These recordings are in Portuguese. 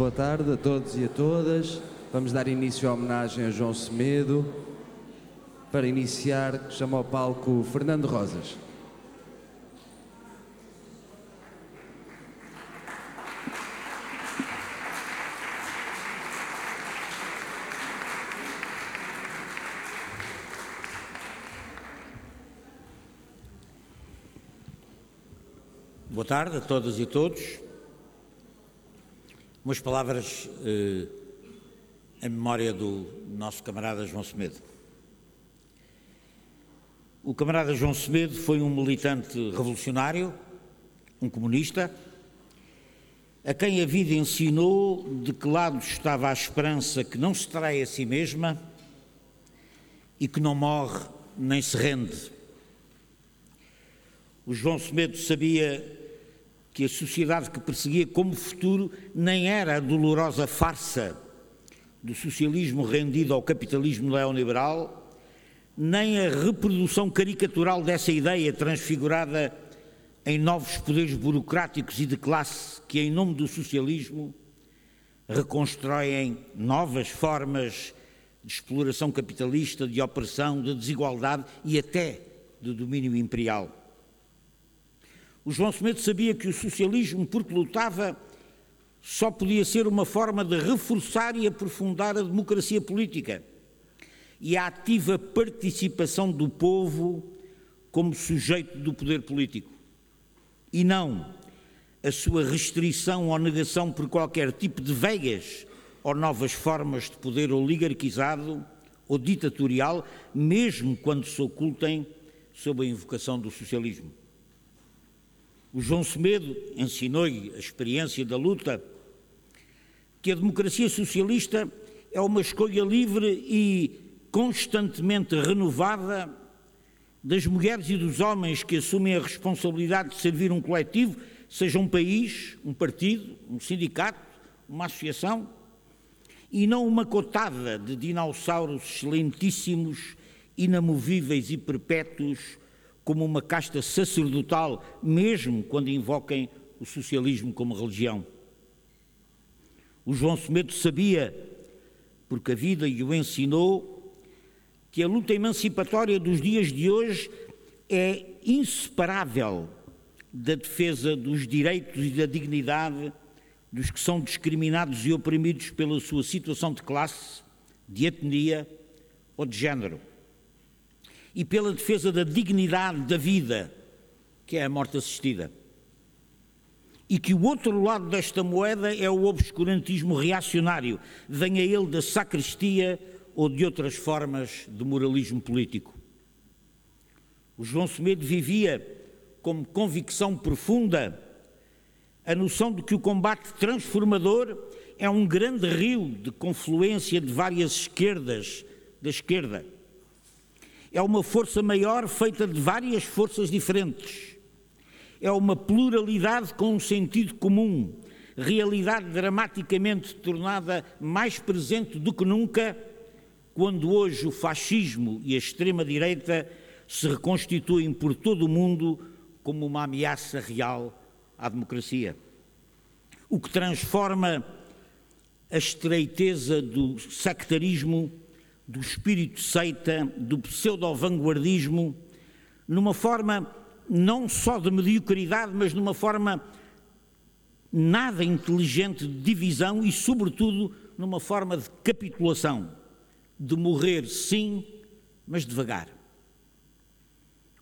Boa tarde a todos e a todas. Vamos dar início à homenagem a João Semedo. Para iniciar, chamo ao palco Fernando Rosas. Boa tarde a todas e todos. Umas palavras eh, em memória do nosso camarada João Semedo. O camarada João Semedo foi um militante revolucionário, um comunista, a quem a vida ensinou de que lado estava a esperança que não se trai a si mesma e que não morre nem se rende. O João Semedo sabia que a sociedade que perseguia como futuro nem era a dolorosa farsa do socialismo rendido ao capitalismo neoliberal, nem a reprodução caricatural dessa ideia transfigurada em novos poderes burocráticos e de classe que, em nome do socialismo, reconstroem novas formas de exploração capitalista, de opressão, de desigualdade e até de domínio imperial. O João Semedo sabia que o socialismo, porque lutava, só podia ser uma forma de reforçar e aprofundar a democracia política e a ativa participação do povo como sujeito do poder político. E não a sua restrição ou negação por qualquer tipo de veias ou novas formas de poder oligarquizado ou ditatorial, mesmo quando se ocultem sob a invocação do socialismo. O João Semedo ensinou-lhe a experiência da luta que a democracia socialista é uma escolha livre e constantemente renovada das mulheres e dos homens que assumem a responsabilidade de servir um coletivo, seja um país, um partido, um sindicato, uma associação, e não uma cotada de dinossauros excelentíssimos, inamovíveis e perpétuos como uma casta sacerdotal, mesmo quando invoquem o socialismo como religião. O João Semedo sabia, porque a vida lhe o ensinou, que a luta emancipatória dos dias de hoje é inseparável da defesa dos direitos e da dignidade dos que são discriminados e oprimidos pela sua situação de classe, de etnia ou de género e pela defesa da dignidade da vida, que é a morte assistida. E que o outro lado desta moeda é o obscurantismo reacionário, venha ele da sacristia ou de outras formas de moralismo político. O João Semedo vivia como convicção profunda a noção de que o combate transformador é um grande rio de confluência de várias esquerdas da esquerda é uma força maior feita de várias forças diferentes. É uma pluralidade com um sentido comum, realidade dramaticamente tornada mais presente do que nunca, quando hoje o fascismo e a extrema-direita se reconstituem por todo o mundo como uma ameaça real à democracia. O que transforma a estreiteza do sectarismo do espírito seita, do pseudo-vanguardismo, numa forma não só de mediocridade, mas numa forma nada inteligente de divisão e, sobretudo, numa forma de capitulação, de morrer sim, mas devagar.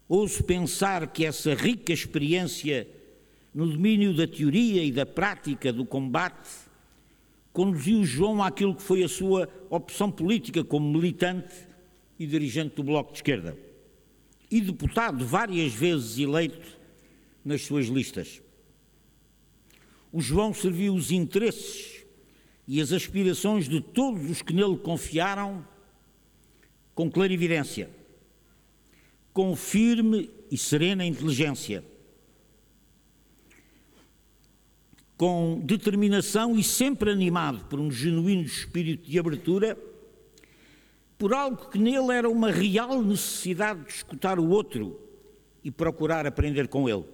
Ouso pensar que essa rica experiência no domínio da teoria e da prática do combate conduziu João àquilo que foi a sua opção política como militante e dirigente do Bloco de Esquerda e deputado várias vezes eleito nas suas listas. O João serviu os interesses e as aspirações de todos os que nele confiaram com clarividência, com firme e serena inteligência com determinação e sempre animado por um genuíno espírito de abertura, por algo que nele era uma real necessidade de escutar o outro e procurar aprender com ele.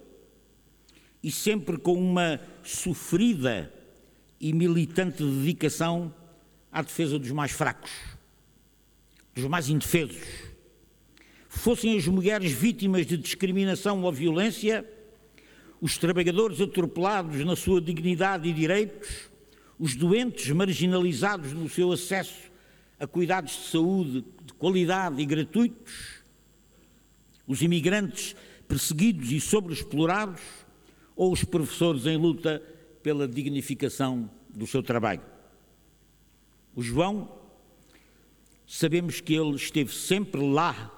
E sempre com uma sofrida e militante dedicação à defesa dos mais fracos, dos mais indefesos. Fossem as mulheres vítimas de discriminação ou violência, os trabalhadores atropelados na sua dignidade e direitos, os doentes marginalizados no seu acesso a cuidados de saúde de qualidade e gratuitos, os imigrantes perseguidos e sobreexplorados ou os professores em luta pela dignificação do seu trabalho. O João, sabemos que ele esteve sempre lá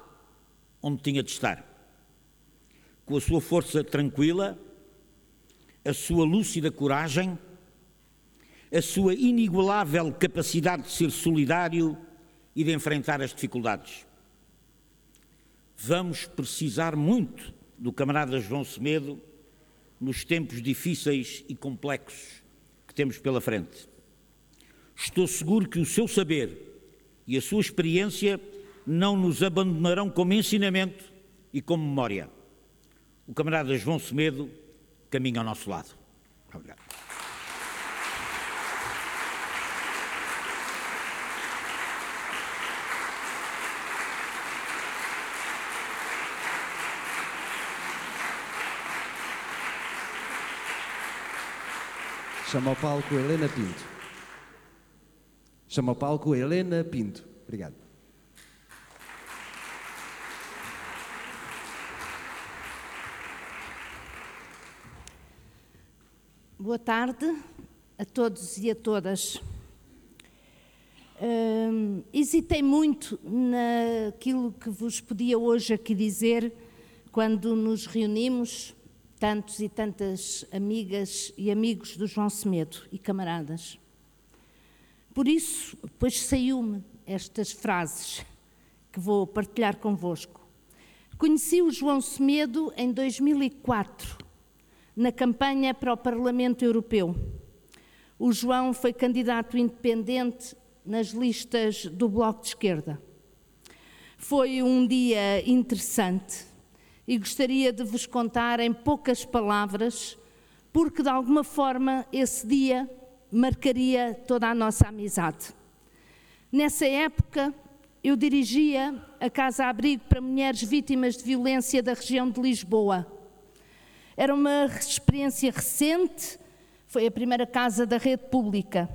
onde tinha de estar, com a sua força tranquila, a sua lúcida coragem, a sua inigualável capacidade de ser solidário e de enfrentar as dificuldades. Vamos precisar muito do camarada João Semedo nos tempos difíceis e complexos que temos pela frente. Estou seguro que o seu saber e a sua experiência não nos abandonarão como ensinamento e como memória. O camarada João Semedo caminha ao nosso lado. Obrigado. Chama ao palco Helena Pinto. Chama ao palco Helena Pinto. Obrigado. Boa tarde a todos e a todas. Hum, hesitei muito naquilo que vos podia hoje aqui dizer quando nos reunimos, tantos e tantas amigas e amigos do João Semedo e camaradas. Por isso, depois saiu-me estas frases que vou partilhar convosco. Conheci o João Semedo em 2004 na campanha para o Parlamento Europeu. O João foi candidato independente nas listas do Bloco de Esquerda. Foi um dia interessante e gostaria de vos contar em poucas palavras, porque de alguma forma esse dia marcaria toda a nossa amizade. Nessa época, eu dirigia a Casa-Abrigo para mulheres vítimas de violência da região de Lisboa era uma experiência recente, foi a primeira casa da rede pública.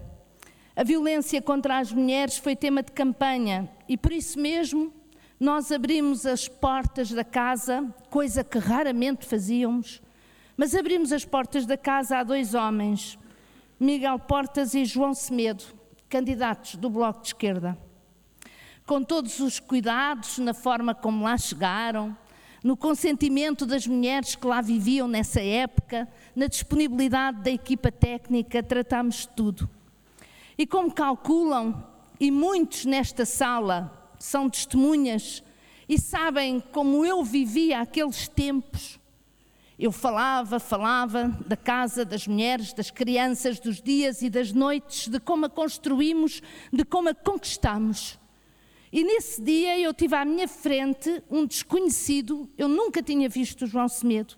A violência contra as mulheres foi tema de campanha e por isso mesmo nós abrimos as portas da casa, coisa que raramente fazíamos, mas abrimos as portas da casa a dois homens, Miguel Portas e João Semedo, candidatos do Bloco de Esquerda. Com todos os cuidados na forma como lá chegaram, no consentimento das mulheres que lá viviam nessa época, na disponibilidade da equipa técnica, tratámos tudo. E como calculam, e muitos nesta sala são testemunhas e sabem como eu vivia aqueles tempos, eu falava, falava da casa, das mulheres, das crianças, dos dias e das noites, de como a construímos, de como a conquistamos. E nesse dia eu tive à minha frente um desconhecido, eu nunca tinha visto o João Semedo,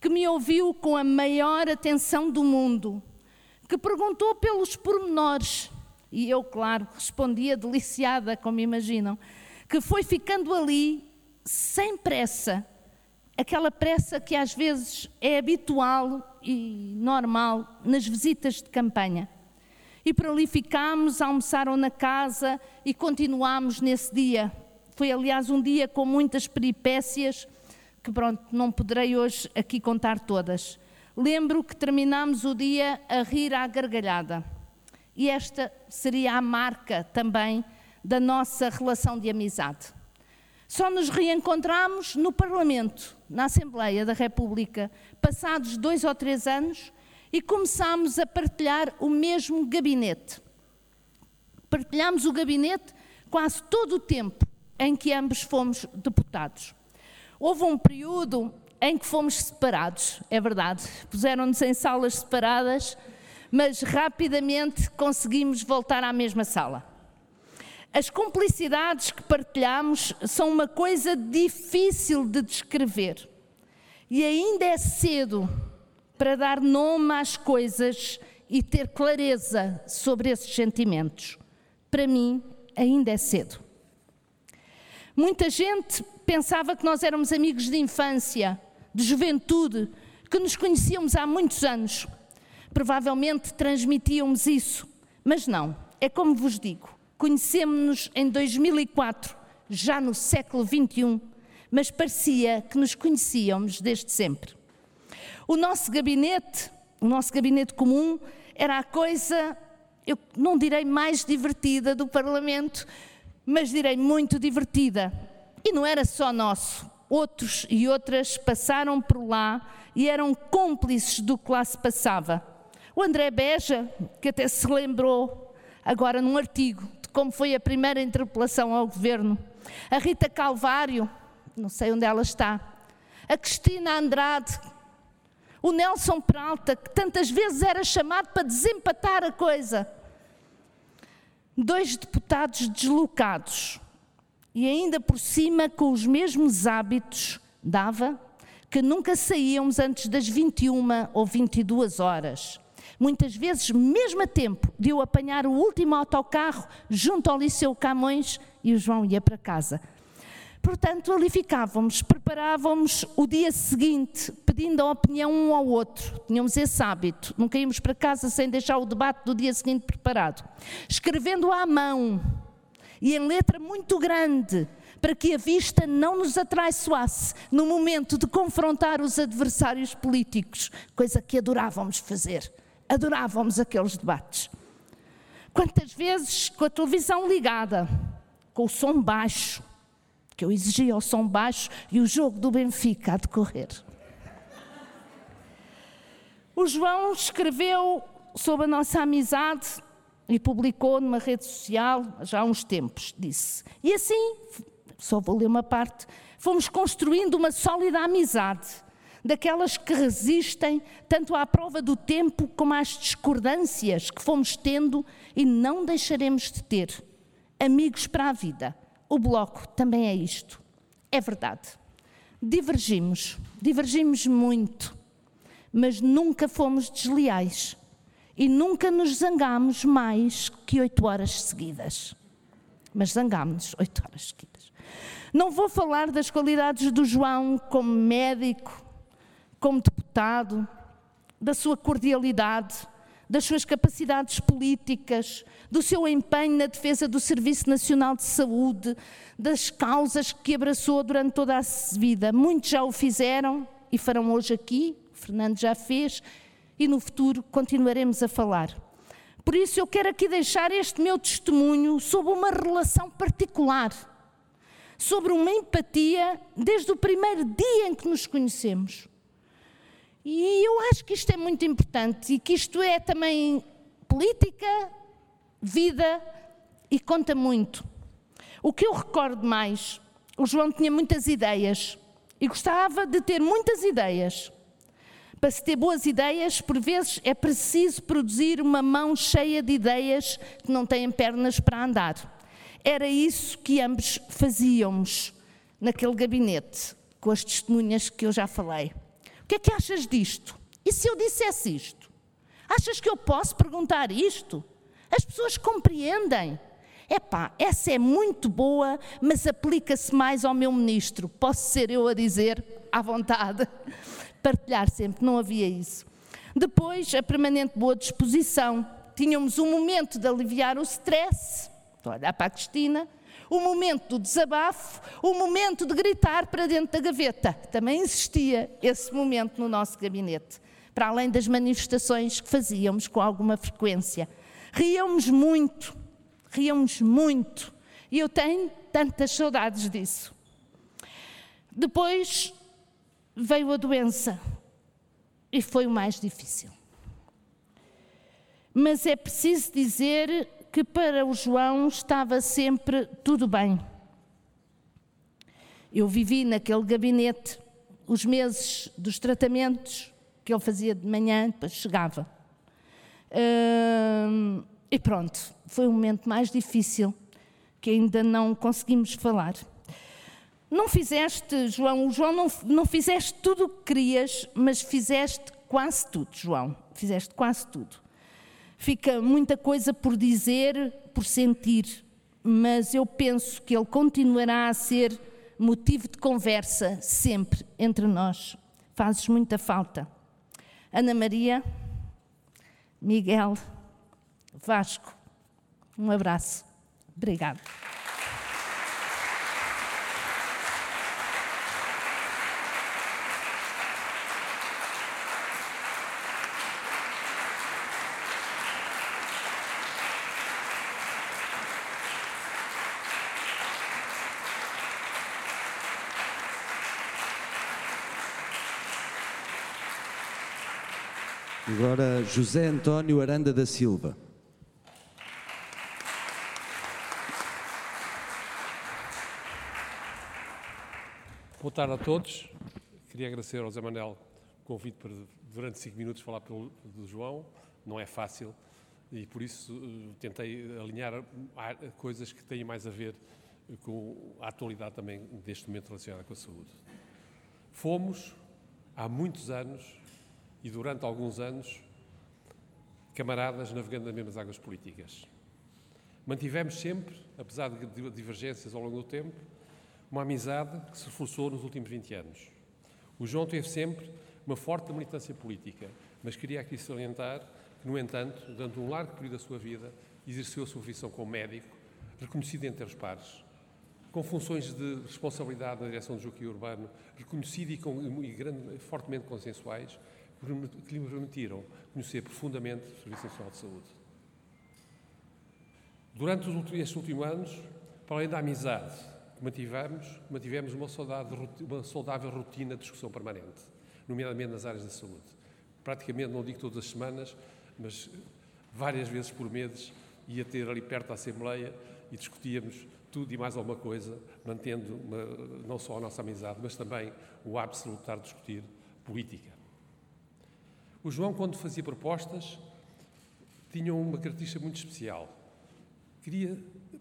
que me ouviu com a maior atenção do mundo, que perguntou pelos pormenores, e eu, claro, respondia deliciada, como imaginam, que foi ficando ali sem pressa, aquela pressa que às vezes é habitual e normal nas visitas de campanha. E por ali ficámos, almoçaram na casa e continuámos nesse dia. Foi, aliás, um dia com muitas peripécias que, pronto, não poderei hoje aqui contar todas. Lembro que terminámos o dia a rir à gargalhada. E esta seria a marca também da nossa relação de amizade. Só nos reencontramos no Parlamento, na Assembleia da República, passados dois ou três anos, e começámos a partilhar o mesmo gabinete. Partilhámos o gabinete quase todo o tempo em que ambos fomos deputados. Houve um período em que fomos separados, é verdade, puseram-nos em salas separadas, mas rapidamente conseguimos voltar à mesma sala. As cumplicidades que partilhamos são uma coisa difícil de descrever. E ainda é cedo para dar nome às coisas e ter clareza sobre esses sentimentos. Para mim, ainda é cedo. Muita gente pensava que nós éramos amigos de infância, de juventude, que nos conhecíamos há muitos anos. Provavelmente transmitíamos isso, mas não. É como vos digo, conhecemos-nos em 2004, já no século 21, mas parecia que nos conhecíamos desde sempre. O nosso gabinete, o nosso gabinete comum, era a coisa, eu não direi mais divertida do Parlamento, mas direi muito divertida. E não era só nosso, outros e outras passaram por lá e eram cúmplices do que lá se passava. O André Beja, que até se lembrou agora num artigo de como foi a primeira interpelação ao governo. A Rita Calvário, não sei onde ela está. A Cristina Andrade, o Nelson Peralta, que tantas vezes era chamado para desempatar a coisa. Dois deputados deslocados e ainda por cima com os mesmos hábitos, dava que nunca saíamos antes das 21 ou 22 horas. Muitas vezes, mesmo a tempo de eu apanhar o último autocarro junto ao Liceu Camões e o João ia para casa. Portanto, ali ficávamos, preparávamos o dia seguinte, pedindo a opinião um ao outro. Tínhamos esse hábito, nunca íamos para casa sem deixar o debate do dia seguinte preparado. Escrevendo à mão e em letra muito grande, para que a vista não nos atraiçoasse no momento de confrontar os adversários políticos, coisa que adorávamos fazer. Adorávamos aqueles debates. Quantas vezes com a televisão ligada, com o som baixo, que eu exigia o som baixo e o jogo do Benfica a decorrer. O João escreveu sobre a nossa amizade e publicou numa rede social já há uns tempos, disse. E assim, só vou ler uma parte, fomos construindo uma sólida amizade, daquelas que resistem tanto à prova do tempo como às discordâncias que fomos tendo e não deixaremos de ter. Amigos para a vida o Bloco também é isto. É verdade. Divergimos, divergimos muito, mas nunca fomos desleais e nunca nos zangámos mais que oito horas seguidas. Mas zangámos-nos oito horas seguidas. Não vou falar das qualidades do João como médico, como deputado, da sua cordialidade, das suas capacidades políticas, do seu empenho na defesa do Serviço Nacional de Saúde, das causas que abraçou durante toda a vida. Muitos já o fizeram e farão hoje aqui, o Fernando já fez, e no futuro continuaremos a falar. Por isso eu quero aqui deixar este meu testemunho sobre uma relação particular, sobre uma empatia desde o primeiro dia em que nos conhecemos. E eu acho que isto é muito importante e que isto é também política, vida e conta muito. O que eu recordo mais, o João tinha muitas ideias e gostava de ter muitas ideias. Para se ter boas ideias, por vezes é preciso produzir uma mão cheia de ideias que não têm pernas para andar. Era isso que ambos fazíamos naquele gabinete, com as testemunhas que eu já falei que é que achas disto? E se eu dissesse isto? Achas que eu posso perguntar isto? As pessoas compreendem. Epá, essa é muito boa, mas aplica-se mais ao meu ministro. Posso ser eu a dizer, à vontade, partilhar sempre, não havia isso. Depois, a permanente boa disposição. Tínhamos um momento de aliviar o stress, estou a olhar para a Cristina, o momento do desabafo, o momento de gritar para dentro da gaveta. Também existia esse momento no nosso gabinete, para além das manifestações que fazíamos com alguma frequência. Ríamos muito, ríamos muito, e eu tenho tantas saudades disso. Depois veio a doença e foi o mais difícil. Mas é preciso dizer que para o João estava sempre tudo bem. Eu vivi naquele gabinete os meses dos tratamentos que ele fazia de manhã, depois chegava. Hum, e pronto, foi o momento mais difícil que ainda não conseguimos falar. Não fizeste, João, João, não, não fizeste tudo o que querias, mas fizeste quase tudo, João. Fizeste quase tudo. Fica muita coisa por dizer, por sentir, mas eu penso que ele continuará a ser motivo de conversa sempre entre nós. Fazes muita falta. Ana Maria, Miguel, Vasco, um abraço. Obrigada. Agora José António Aranda da Silva. Boa tarde a todos. Queria agradecer ao Zé Manel o convite para, durante cinco minutos, falar pelo, do João. Não é fácil e, por isso, eh, tentei alinhar coisas que têm mais a ver com a atualidade também deste momento relacionada com a saúde. Fomos, há muitos anos e durante alguns anos, camaradas navegando nas mesmas águas políticas. Mantivemos sempre, apesar de divergências ao longo do tempo, uma amizade que se reforçou nos últimos 20 anos. O João teve sempre uma forte militância política, mas queria aqui salientar que, no entanto, durante um largo período da sua vida, exerceu a sua profissão como médico, reconhecido entre os pares, com funções de responsabilidade na direção do Joaquim Urbano, reconhecido e, com, e grande, fortemente consensuais, que lhe permitiram conhecer profundamente o Serviço Nacional de Saúde. Durante estes últimos anos, para além da amizade mantivemos, mantivemos uma, saudade, uma saudável rotina de discussão permanente, nomeadamente nas áreas da saúde. Praticamente, não digo todas as semanas, mas várias vezes por mês ia ter ali perto da Assembleia e discutíamos tudo e mais alguma coisa, mantendo uma, não só a nossa amizade, mas também o hábito de lutar discutir política. O João, quando fazia propostas, tinha uma característica muito especial. Queria,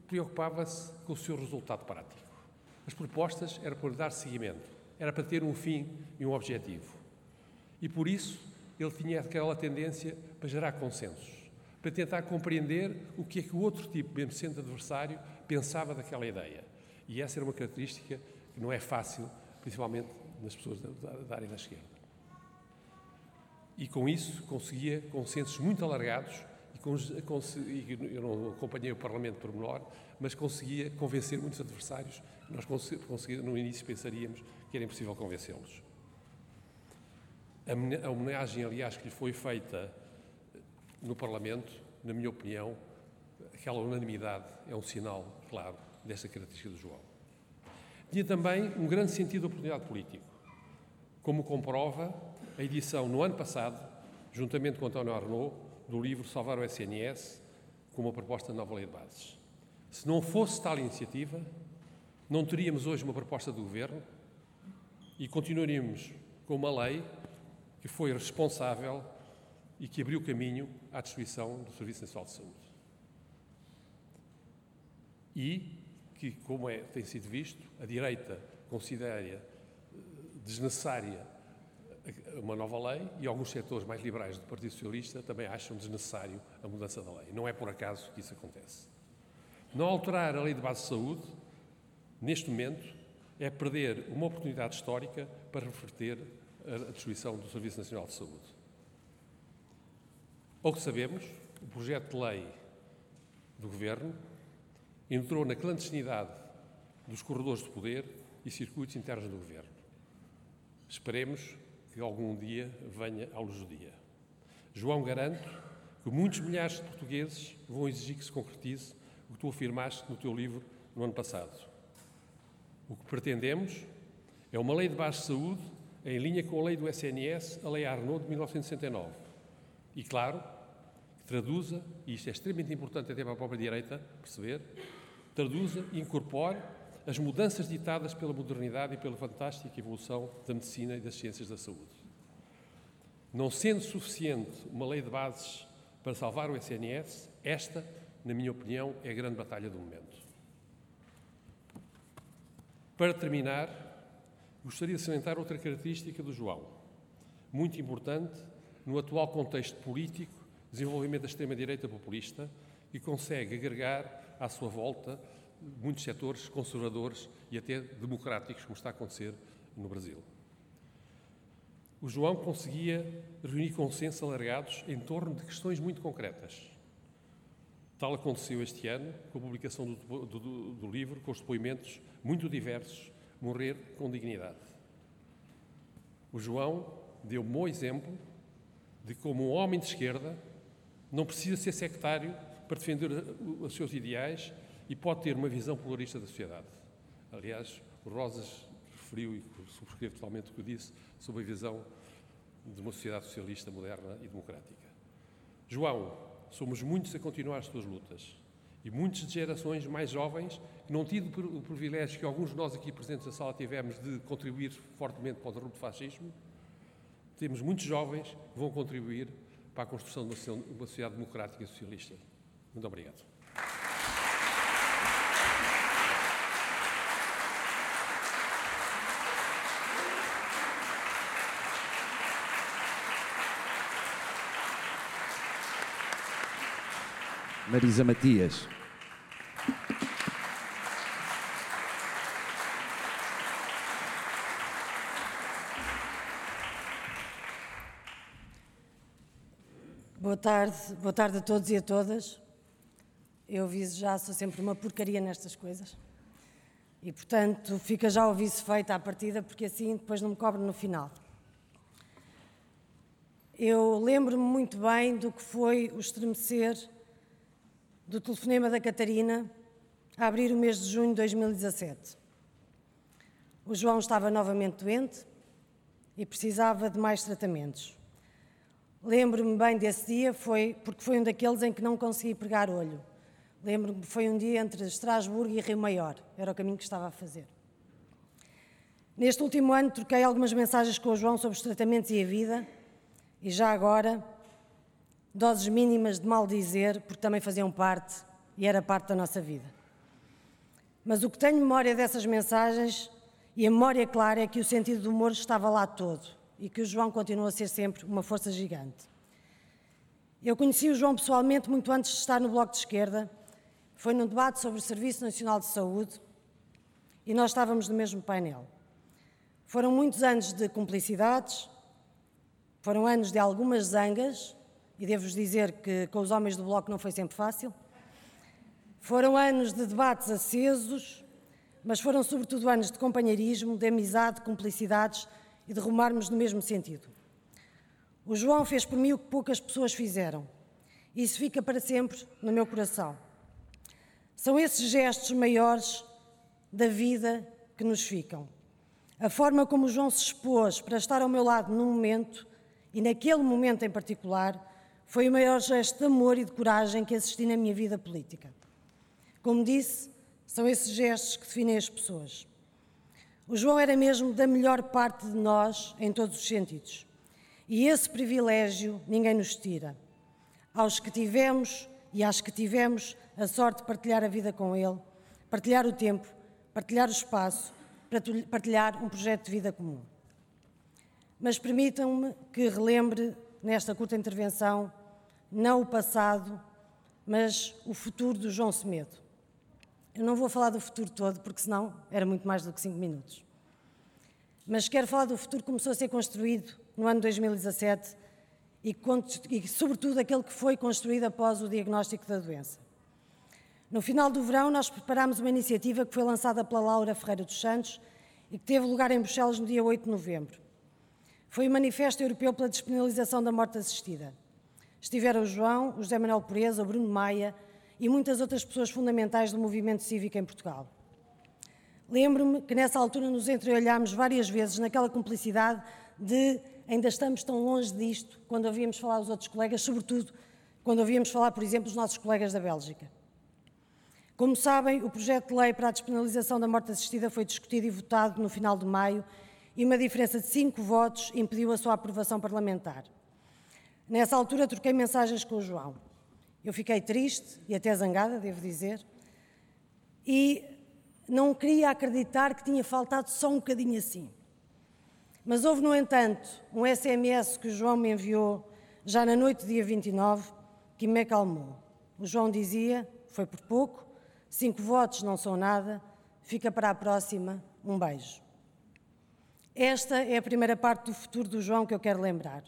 preocupava-se com o seu resultado prático. As propostas eram para dar seguimento, era para ter um fim e um objetivo. E por isso ele tinha aquela tendência para gerar consensos, para tentar compreender o que é que o outro tipo, mesmo sendo adversário, pensava daquela ideia. E essa era uma característica que não é fácil, principalmente nas pessoas da, da área da esquerda. E com isso conseguia consensos muito alargados e, eu não acompanhei o Parlamento por menor, mas conseguia convencer muitos adversários nós no início pensaríamos que era impossível convencê-los. A homenagem, aliás, que lhe foi feita no Parlamento, na minha opinião, aquela unanimidade é um sinal claro dessa característica do João. Tinha também um grande sentido de oportunidade político, como comprova a edição no ano passado, juntamente com António Arnaud, do livro Salvar o SNS, com uma proposta de nova lei de bases. Se não fosse tal iniciativa, não teríamos hoje uma proposta do Governo e continuaríamos com uma lei que foi responsável e que abriu caminho à destruição do Serviço Nacional de Saúde. E que, como é, tem sido visto, a direita considera eh, desnecessária uma nova lei e alguns setores mais liberais do Partido Socialista também acham desnecessário a mudança da lei. Não é por acaso que isso acontece. Não alterar a lei de base de saúde neste momento, é perder uma oportunidade histórica para reverter a destruição do Serviço Nacional de Saúde. Ou que sabemos, o projeto de lei do Governo entrou na clandestinidade dos corredores de poder e circuitos internos do Governo. Esperemos que algum dia venha à luz do dia. João, garanto que muitos milhares de portugueses vão exigir que se concretize o que tu afirmaste no teu livro no ano passado. O que pretendemos é uma lei de base de saúde em linha com a lei do SNS, a lei Arnaud de 1969. E, claro, que traduza, e isto é extremamente importante até para a própria direita perceber, traduza e incorpore as mudanças ditadas pela modernidade e pela fantástica evolução da medicina e das ciências da saúde. Não sendo suficiente uma lei de bases para salvar o SNS, esta, na minha opinião, é a grande batalha do momento. Para terminar, gostaria de salientar outra característica do João, muito importante no atual contexto político desenvolvimento da extrema-direita populista e consegue agregar à sua volta muitos setores conservadores e até democráticos, como está a acontecer no Brasil. O João conseguia reunir consensos alargados em torno de questões muito concretas. Tal aconteceu este ano, com a publicação do, do, do livro, com os depoimentos muito diversos, Morrer com Dignidade. O João deu um bom exemplo de como um homem de esquerda não precisa ser sectário para defender os seus ideais e pode ter uma visão pluralista da sociedade. Aliás, o Rosas referiu e subscrevo totalmente o que disse sobre a visão de uma sociedade socialista moderna e democrática. João, somos muitos a continuar as tuas lutas e muitas gerações mais jovens que não tido o privilégio que alguns de nós aqui presentes na sala tivemos de contribuir fortemente para o derrubo do fascismo, temos muitos jovens que vão contribuir para a construção de uma sociedade democrática e socialista. Muito obrigado. Marisa Matias. Boa tarde, boa tarde a todos e a todas. Eu aviso já, sou sempre uma porcaria nestas coisas. E, portanto, fica já o aviso feito à partida, porque assim depois não me cobro no final. Eu lembro-me muito bem do que foi o estremecer do telefonema da Catarina a abrir o mês de junho de 2017. O João estava novamente doente e precisava de mais tratamentos. Lembro-me bem desse dia, foi porque foi um daqueles em que não consegui pregar olho. Lembro-me que foi um dia entre Estrasburgo e Rio Maior, era o caminho que estava a fazer. Neste último ano troquei algumas mensagens com o João sobre os tratamentos e a vida, e já agora doses mínimas de mal dizer, porque também faziam parte e era parte da nossa vida. Mas o que tenho memória dessas mensagens e a memória clara é que o sentido do humor estava lá todo e que o João continua a ser sempre uma força gigante. Eu conheci o João pessoalmente muito antes de estar no Bloco de Esquerda. Foi num debate sobre o Serviço Nacional de Saúde e nós estávamos no mesmo painel. Foram muitos anos de cumplicidades, foram anos de algumas zangas, e devo-vos dizer que com os homens do Bloco não foi sempre fácil. Foram anos de debates acesos, mas foram sobretudo anos de companheirismo, de amizade, de cumplicidades e de rumarmos no mesmo sentido. O João fez por mim o que poucas pessoas fizeram. Isso fica para sempre no meu coração. São esses gestos maiores da vida que nos ficam. A forma como o João se expôs para estar ao meu lado num momento, e naquele momento em particular, foi o maior gesto de amor e de coragem que assisti na minha vida política. Como disse, são esses gestos que definem as pessoas. O João era mesmo da melhor parte de nós em todos os sentidos. E esse privilégio ninguém nos tira. Aos que tivemos e às que tivemos a sorte de partilhar a vida com ele, partilhar o tempo, partilhar o espaço, partilhar um projeto de vida comum. Mas permitam-me que relembre nesta curta intervenção não o passado, mas o futuro do João Semedo. Eu não vou falar do futuro todo, porque senão era muito mais do que cinco minutos. Mas quero falar do futuro que começou a ser construído no ano 2017 e, e, sobretudo, aquele que foi construído após o diagnóstico da doença. No final do verão, nós preparámos uma iniciativa que foi lançada pela Laura Ferreira dos Santos e que teve lugar em Bruxelas no dia 8 de novembro. Foi o Manifesto Europeu pela Despenalização da Morte Assistida. Estiveram o João, o José Manuel Pureza, o Bruno Maia e muitas outras pessoas fundamentais do movimento cívico em Portugal. Lembro-me que nessa altura nos entreolhámos várias vezes naquela cumplicidade de ainda estamos tão longe disto quando ouvíamos falar os outros colegas, sobretudo quando ouvíamos falar, por exemplo, os nossos colegas da Bélgica. Como sabem, o projeto de lei para a despenalização da morte assistida foi discutido e votado no final de maio e uma diferença de cinco votos impediu a sua aprovação parlamentar. Nessa altura troquei mensagens com o João. Eu fiquei triste e até zangada, devo dizer, e não queria acreditar que tinha faltado só um bocadinho assim. Mas houve, no entanto, um SMS que o João me enviou já na noite do dia 29, que me acalmou. O João dizia: foi por pouco, cinco votos não são nada, fica para a próxima, um beijo. Esta é a primeira parte do futuro do João que eu quero lembrar.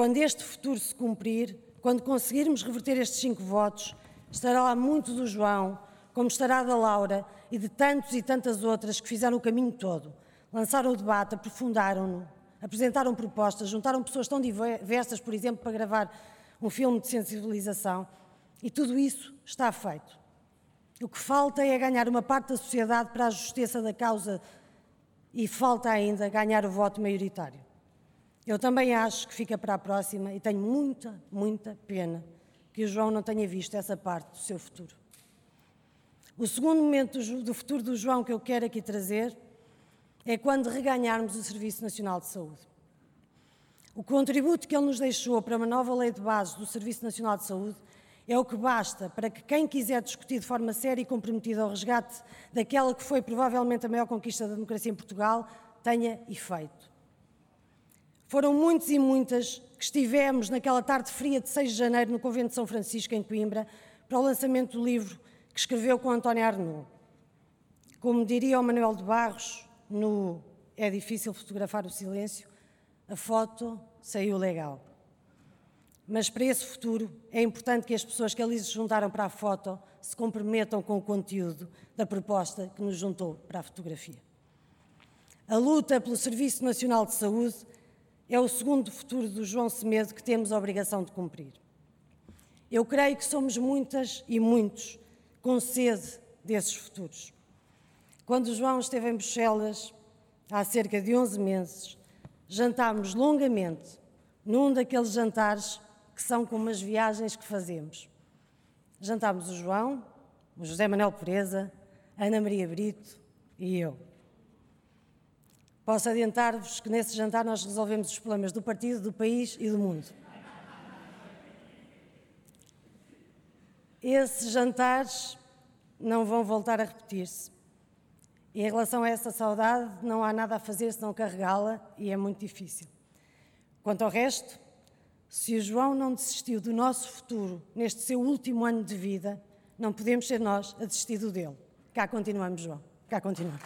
Quando este futuro se cumprir, quando conseguirmos reverter estes cinco votos, estará lá muito do João, como estará da Laura e de tantos e tantas outras que fizeram o caminho todo, lançaram o debate, aprofundaram-no, apresentaram propostas, juntaram pessoas tão diversas, por exemplo, para gravar um filme de sensibilização, e tudo isso está feito. O que falta é ganhar uma parte da sociedade para a justiça da causa e falta ainda ganhar o voto maioritário. Eu também acho que fica para a próxima e tenho muita, muita pena que o João não tenha visto essa parte do seu futuro. O segundo momento do futuro do João que eu quero aqui trazer é quando reganharmos o Serviço Nacional de Saúde. O contributo que ele nos deixou para uma nova lei de base do Serviço Nacional de Saúde é o que basta para que quem quiser discutir de forma séria e comprometida o resgate daquela que foi provavelmente a maior conquista da democracia em Portugal tenha efeito. Foram muitos e muitas que estivemos naquela tarde fria de 6 de janeiro no Convento de São Francisco, em Coimbra, para o lançamento do livro que escreveu com António Arnaud. Como diria o Manuel de Barros, no É difícil fotografar o silêncio, a foto saiu legal. Mas para esse futuro é importante que as pessoas que ali se juntaram para a foto se comprometam com o conteúdo da proposta que nos juntou para a fotografia. A luta pelo Serviço Nacional de Saúde é o segundo futuro do João Semedo que temos a obrigação de cumprir. Eu creio que somos muitas e muitos com sede desses futuros. Quando o João esteve em Bruxelas, há cerca de 11 meses, jantámos longamente num daqueles jantares que são como as viagens que fazemos. Jantámos o João, o José Manuel Pereza, a Ana Maria Brito e eu. Posso adiantar-vos que nesse jantar nós resolvemos os problemas do partido, do país e do mundo. Esses jantares não vão voltar a repetir-se. E em relação a essa saudade, não há nada a fazer senão carregá-la e é muito difícil. Quanto ao resto, se o João não desistiu do nosso futuro neste seu último ano de vida, não podemos ser nós a desistir do dele. Cá continuamos, João. Cá continuamos.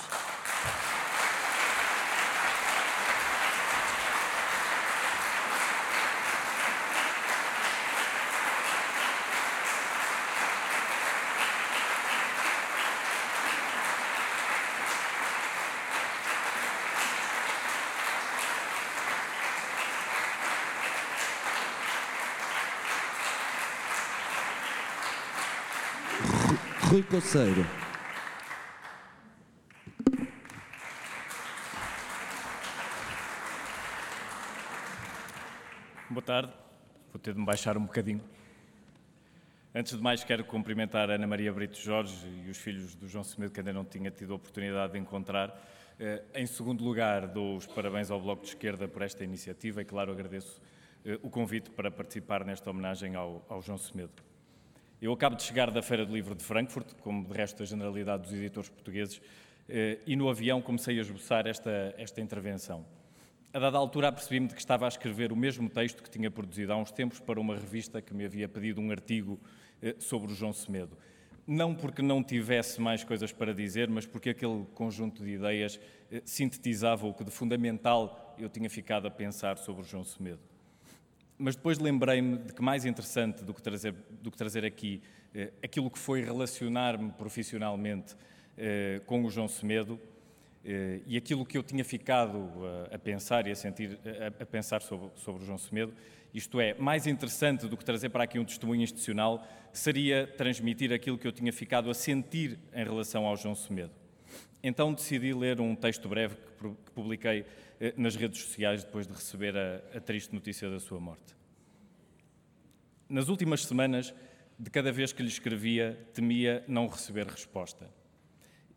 Rui Coceiro. Boa tarde. Vou ter de me baixar um bocadinho. Antes de mais, quero cumprimentar a Ana Maria Brito Jorge e os filhos do João Semedo, que ainda não tinha tido a oportunidade de encontrar. Eh, em segundo lugar, dou os parabéns ao Bloco de Esquerda por esta iniciativa e, claro, agradeço eh, o convite para participar nesta homenagem ao, ao João Semedo. Eu acabo de chegar da Feira do Livro de Frankfurt, como de resto a generalidade dos editores portugueses, eh, e no avião comecei a esboçar esta, esta intervenção. A dada altura apercebi-me de que estava a escrever o mesmo texto que tinha produzido há uns tempos para uma revista que me havia pedido um artigo eh, sobre o João Semedo. Não porque não tivesse mais coisas para dizer, mas porque aquele conjunto de ideias eh, sintetizava o que de fundamental eu tinha ficado a pensar sobre o João Semedo mas depois lembrei-me de que mais interessante do que trazer, do que trazer aqui eh, aquilo que foi relacionar-me profissionalmente eh, com o João Semedo eh, e aquilo que eu tinha ficado a, a pensar e a sentir a, a pensar sobre, sobre, o João Semedo, isto é, mais interessante do que trazer para aqui um testemunho institucional, seria transmitir aquilo que eu tinha ficado a sentir em relação ao João Semedo. Então decidi ler um texto breve que, que publiquei eh, nas redes sociais depois de receber a, a triste notícia da sua morte. Nas últimas semanas, de cada vez que lhe escrevia, temia não receber resposta.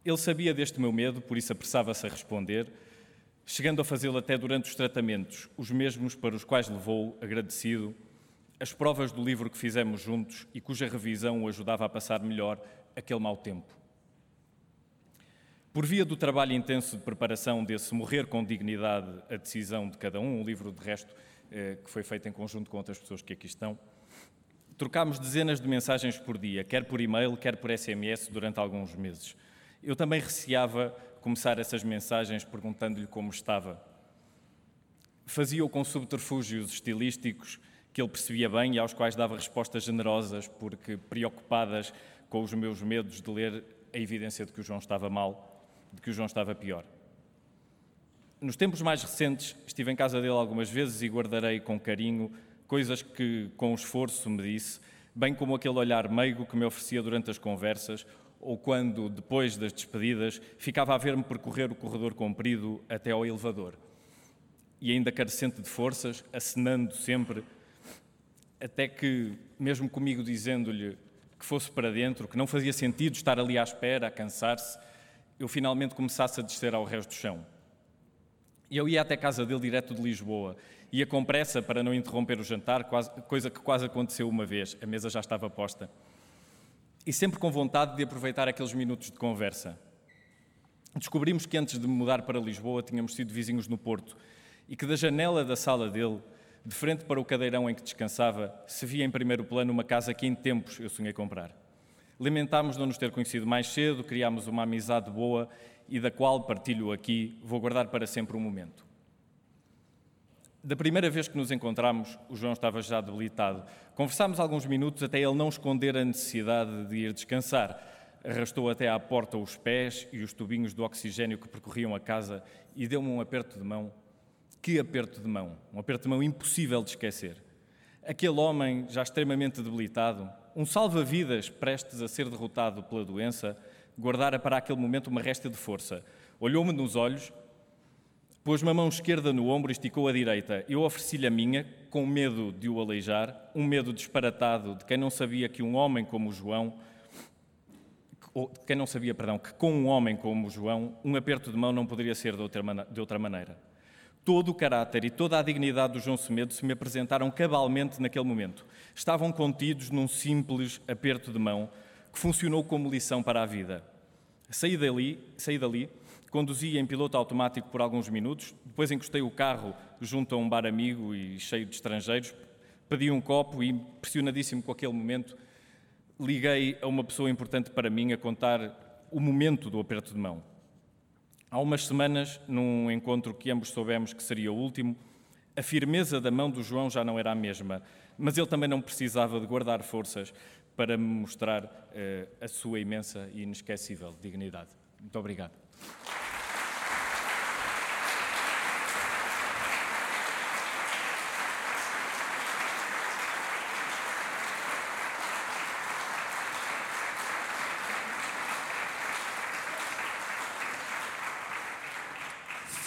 Ele sabia deste meu medo, por isso apressava-se a responder, chegando a fazê-lo até durante os tratamentos, os mesmos para os quais levou, agradecido, as provas do livro que fizemos juntos e cuja revisão o ajudava a passar melhor aquele mau tempo. Por via do trabalho intenso de preparação desse Morrer com Dignidade, a decisão de cada um, um livro de resto eh, que foi feito em conjunto com outras pessoas que aqui estão, Trocámos dezenas de mensagens por dia, quer por e-mail, quer por SMS, durante alguns meses. Eu também receava começar essas mensagens perguntando-lhe como estava. Fazia-o com subterfúgios estilísticos que ele percebia bem e aos quais dava respostas generosas, porque preocupadas com os meus medos de ler a evidência de que o João estava mal, de que o João estava pior. Nos tempos mais recentes, estive em casa dele algumas vezes e guardarei com carinho coisas que, com esforço, me disse, bem como aquele olhar meigo que me oferecia durante as conversas, ou quando, depois das despedidas, ficava a ver-me percorrer o corredor comprido até ao elevador. E ainda carecente de forças, acenando sempre, até que, mesmo comigo dizendo-lhe que fosse para dentro, que não fazia sentido estar ali à espera, a cansar-se, eu finalmente começasse a descer ao resto do chão. Eu ia até casa dele direto de Lisboa Ia com pressa para não interromper o jantar, coisa que quase aconteceu uma vez. A mesa já estava posta. E sempre com vontade de aproveitar aqueles minutos de conversa. Descobrimos que antes de mudar para Lisboa tínhamos sido vizinhos no Porto e que da janela da sala dele, de frente para o cadeirão em que descansava, se via em primeiro plano uma casa que em tempos eu sonhei comprar. Lamentámos não nos ter conhecido mais cedo, criámos uma amizade boa e da qual partilho aqui, vou guardar para sempre um momento. Da primeira vez que nos encontramos, o João estava já debilitado. Conversámos alguns minutos até ele não esconder a necessidade de ir descansar. Arrastou até à porta os pés e os tubinhos do oxigênio que percorriam a casa e deu-me um aperto de mão. Que aperto de mão! Um aperto de mão impossível de esquecer. Aquele homem, já extremamente debilitado, um salva-vidas prestes a ser derrotado pela doença, guardara para aquele momento uma resta de força. Olhou-me nos olhos Pôs-me a mão esquerda no ombro e esticou a direita. Eu ofereci-lhe a minha, com medo de o aleijar, um medo disparatado de quem não sabia que um homem como João, quem não sabia, perdão, que com um homem como João, um aperto de mão não poderia ser de outra, de outra maneira. Todo o caráter e toda a dignidade do João Semedo se me apresentaram cabalmente naquele momento. Estavam contidos num simples aperto de mão que funcionou como lição para a vida. Saí dali, saí dali Conduzi em piloto automático por alguns minutos, depois encostei o carro junto a um bar amigo e cheio de estrangeiros, pedi um copo e, impressionadíssimo com aquele momento, liguei a uma pessoa importante para mim a contar o momento do aperto de mão. Há umas semanas, num encontro que ambos soubemos que seria o último, a firmeza da mão do João já não era a mesma, mas ele também não precisava de guardar forças para me mostrar uh, a sua imensa e inesquecível dignidade. Muito obrigado.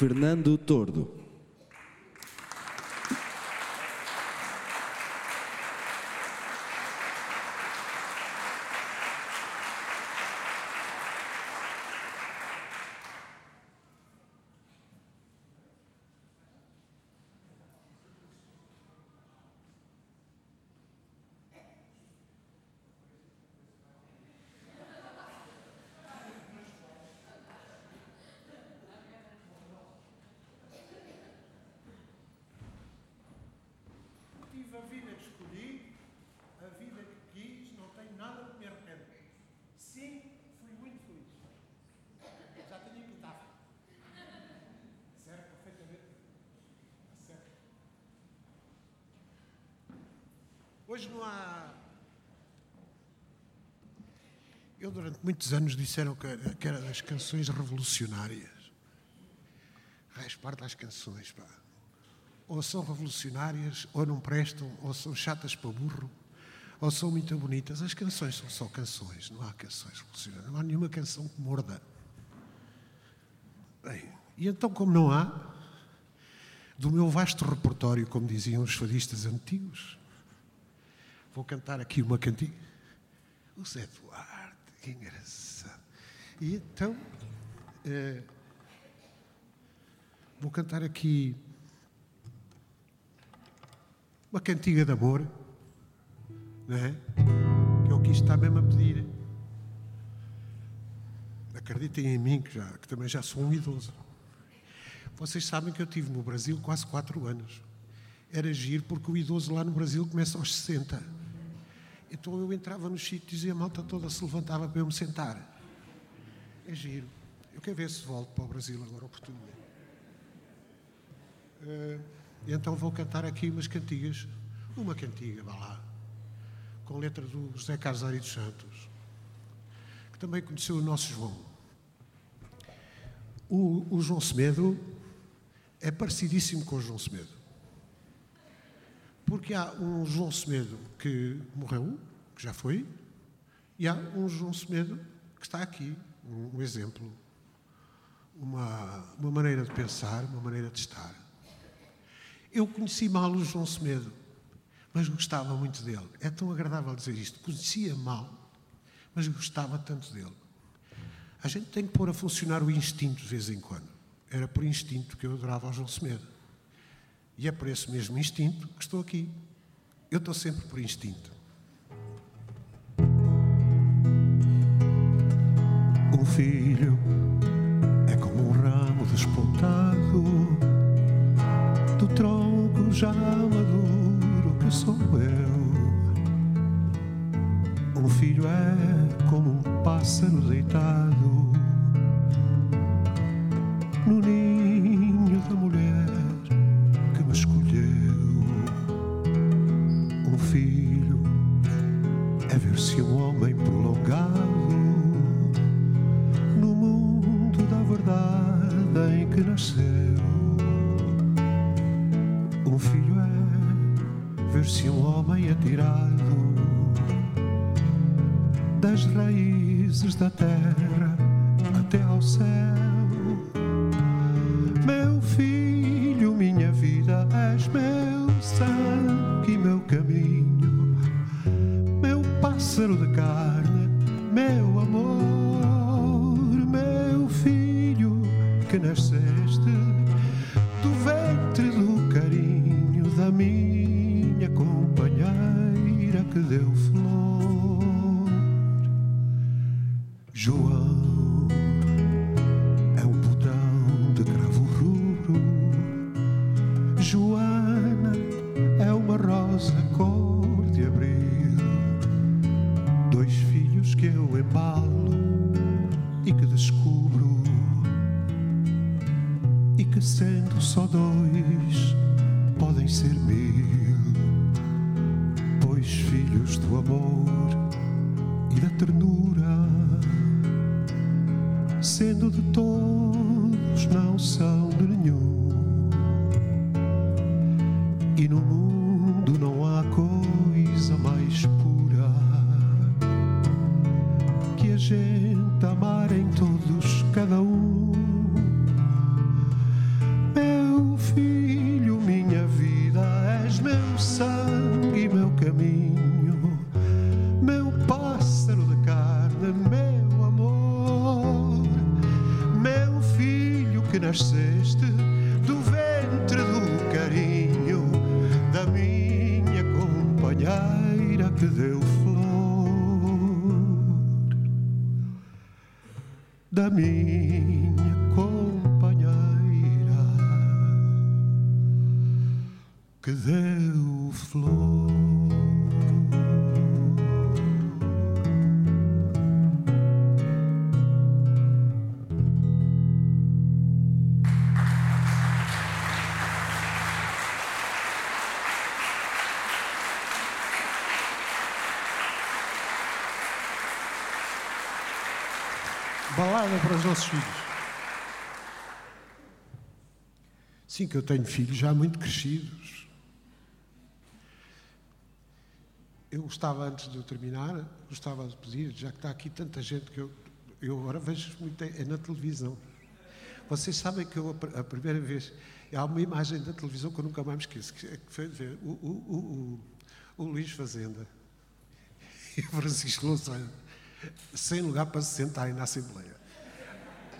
Fernando Tordo. Hoje não há. Eu, durante muitos anos, disseram que, que era das canções revolucionárias. Raiz parte das canções, pá. Ou são revolucionárias, ou não prestam, ou são chatas para burro, ou são muito bonitas. As canções são só canções, não há canções revolucionárias. Não há nenhuma canção que morda. Bem, e então, como não há, do meu vasto repertório, como diziam os fadistas antigos, Vou cantar aqui uma cantiga. O Zé Duarte, que engraçado. E então, é, vou cantar aqui uma cantiga de amor, não é? Que é o que está mesmo a pedir. Acreditem em mim, que, já, que também já sou um idoso. Vocês sabem que eu tive no Brasil quase quatro anos. Era giro porque o idoso lá no Brasil começa aos 60 Então eu entrava no sítios e a malta toda se levantava para eu me sentar. É giro. Eu quero ver se volto para o Brasil agora oportunamente. Uh, então vou cantar aqui umas cantigas. Uma cantiga, vá lá. Com letra do José Casário dos Santos. Que também conheceu o nosso João. O, o João Semedo é parecidíssimo com o João Semedo. Porque há um João Semedo que morreu, que já foi, e há um João Semedo que está aqui, um, um exemplo, uma, uma maneira de pensar, uma maneira de estar. Eu conheci mal o João Semedo, mas gostava muito dele. É tão agradável dizer isto. Conhecia mal, mas gostava tanto dele. A gente tem que pôr a funcionar o instinto de vez em quando. Era por instinto que eu adorava o João Semedo. E é por esse mesmo instinto que estou aqui. Eu estou sempre por instinto. Um filho é como um ramo despontado do tronco já maduro que sou eu. Um filho é como um pássaro deitado no ninho Balada para os nossos filhos. Sim, que eu tenho filhos já muito crescidos. Eu gostava, antes de eu terminar, gostava de pedir, já que está aqui tanta gente que eu, eu agora vejo muito é na televisão. Vocês sabem que eu, a primeira vez, há uma imagem da televisão que eu nunca mais me esqueço, que foi ver o, o, o, o, o Luís Fazenda e o Francisco Louçã, sem lugar para se sentarem na Assembleia.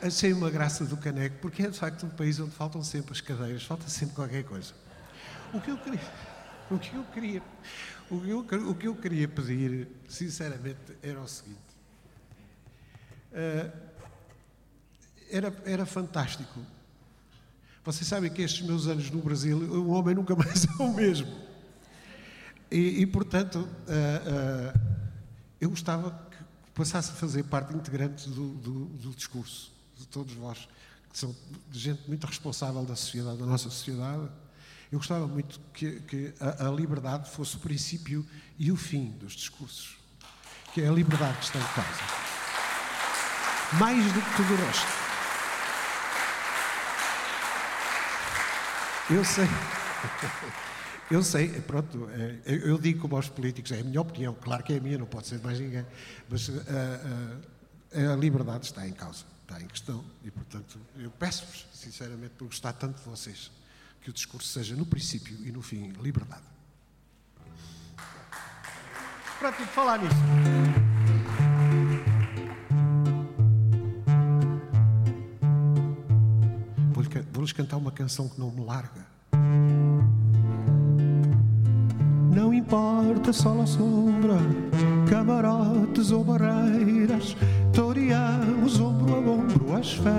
Achei uma graça do caneco, porque é de facto um país onde faltam sempre as cadeiras, falta sempre qualquer coisa. O que eu queria, o que eu queria, o que eu, o que eu queria pedir, sinceramente, era o seguinte. Uh, era, era fantástico. Vocês sabem que estes meus anos no Brasil, um homem nunca mais é o mesmo. E, e portanto, uh, uh, eu gostava passasse a fazer parte integrante do, do, do discurso de todos vós, que são gente muito responsável da sociedade, da nossa sociedade. Eu gostava muito que, que a, a liberdade fosse o princípio e o fim dos discursos, que é a liberdade que está em causa. Mais do que tudo o resto. Eu sei. Eu sei, pronto, é, eu digo como aos políticos, é a minha opinião, claro que é a minha, não pode ser mais ninguém, mas a, eh, a, eh, a liberdade está em causa, está em questão, e portanto eu peço-vos, sinceramente, por gostar tanto de vocês, que o discurso seja no princípio e no fim liberdade. Pronto, falar nisso. Vou-lhes cantar uma canção que não me larga. Não importa sol ou sombra, camarotes ou barreiras, toreamos ombro a ombro as feras.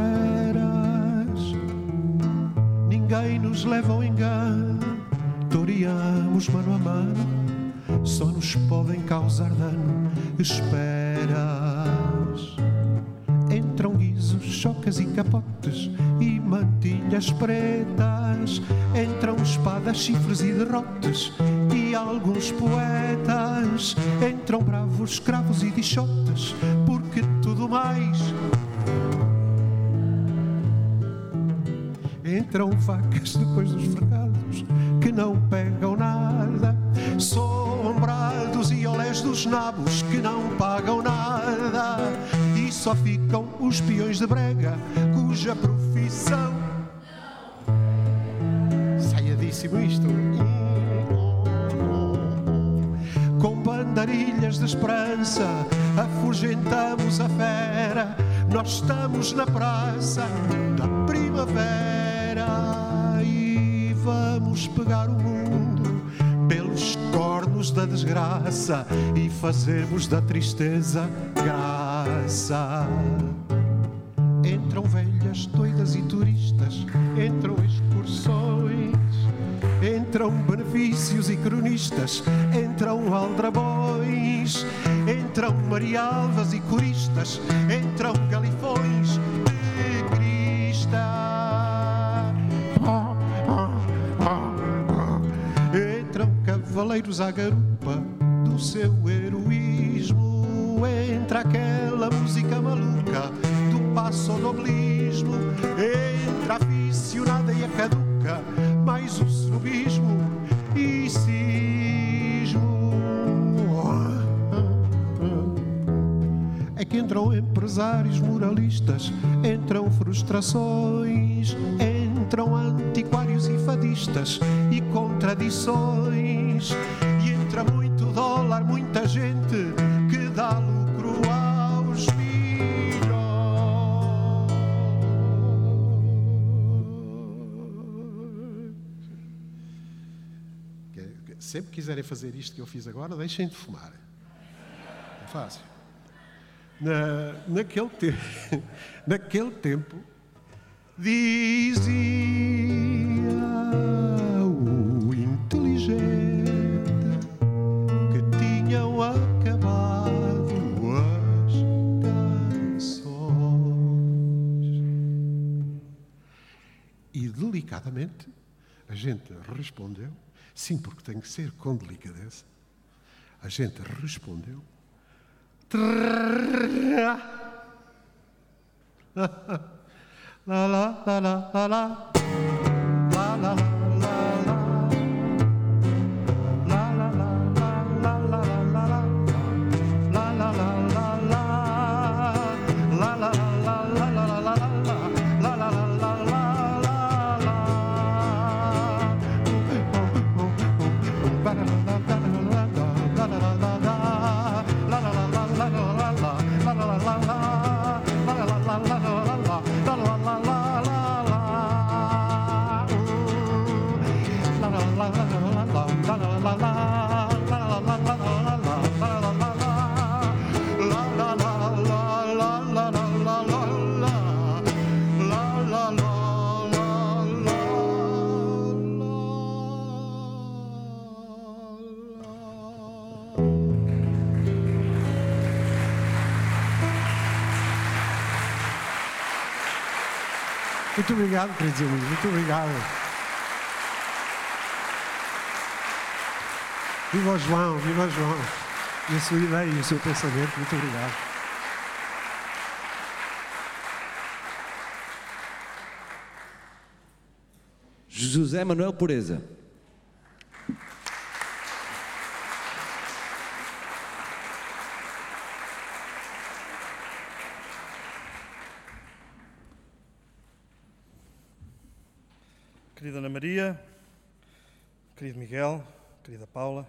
Ninguém nos leva ao engano, toreamos mano a mano, só nos podem causar dano esperas. Chocas e capotes e mantilhas pretas. Entram espadas, chifres e derrotes e alguns poetas. Entram bravos, escravos e dichotes, porque tudo mais. Entram facas depois dos fregados que não pegam nada. Sombrados e olés dos nabos que não pagam nada só ficam os peões de brega, cuja profissão. Saiadíssimo isto. Com bandarilhas de esperança, afugentamos a fera. Nós estamos na praça da primavera e vamos pegar o mundo da desgraça e fazermos da tristeza graça graça. Entram velhas, doidas e turistas, entram excursões, entram benefícios e cronistas, entram aldrabões, entram marialvas e coristas, entram galifões cavaleiros à garupa do seu heroísmo. Entra aquela música maluca do passodolismo, entra a aficionada e a caduca, mais o snobismo e cismo. É que entram empresários moralistas, entram frustrações, entram antiquários e fadistas e contradições, e entra muito dólar, muita gente que dá lucro aos filhos. Sempre quiserem fazer isto que eu fiz agora, deixem de fumar. É fácil. Na, naquele, te naquele tempo, dizia o inteligente tinham acabado as canções. E delicadamente a gente respondeu, sim, porque tem que ser com delicadeza, a gente respondeu. La la la la la la la la Muito obrigado, queridos amigos. Muito obrigado. Viva João, viva João. E a sua ideia e o seu pensamento. Muito obrigado. José Manuel Pureza. Querida Ana Maria, querido Miguel, querida Paula,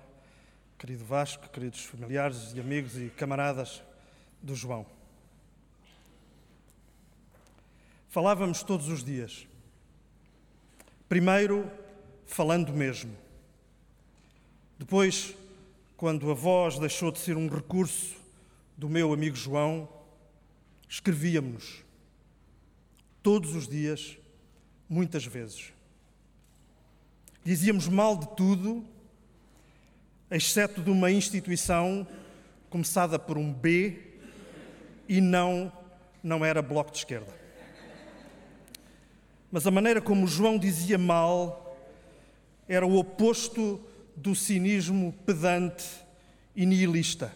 querido Vasco, queridos familiares e amigos e camaradas do João. Falávamos todos os dias. Primeiro, falando mesmo. Depois, quando a voz deixou de ser um recurso do meu amigo João, escrevíamos-nos. Todos os dias, muitas vezes. Dizíamos mal de tudo, exceto de uma instituição começada por um B e não, não era bloco de esquerda. Mas a maneira como João dizia mal era o oposto do cinismo pedante e nihilista.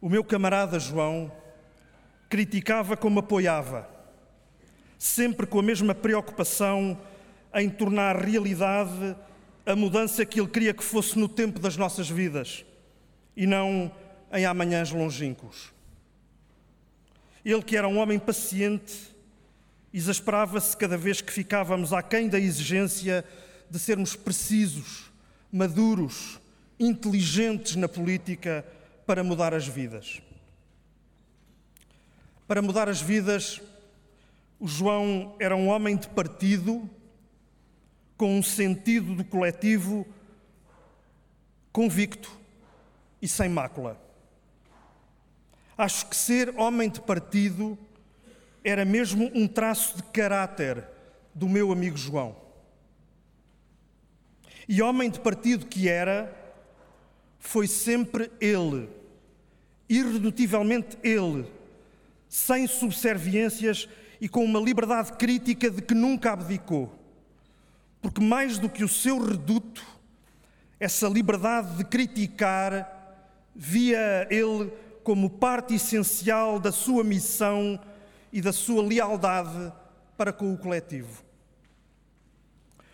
O meu camarada João criticava como apoiava, sempre com a mesma preocupação em tornar realidade a mudança que Ele queria que fosse no tempo das nossas vidas e não em amanhãs longínquos. Ele, que era um homem paciente, exasperava-se cada vez que ficávamos aquém da exigência de sermos precisos, maduros, inteligentes na política para mudar as vidas. Para mudar as vidas, o João era um homem de partido com um sentido do coletivo convicto e sem mácula. Acho que ser homem de partido era mesmo um traço de caráter do meu amigo João. E homem de partido que era, foi sempre ele, irredutivelmente ele, sem subserviências e com uma liberdade crítica de que nunca abdicou porque mais do que o seu reduto, essa liberdade de criticar, via ele como parte essencial da sua missão e da sua lealdade para com o coletivo.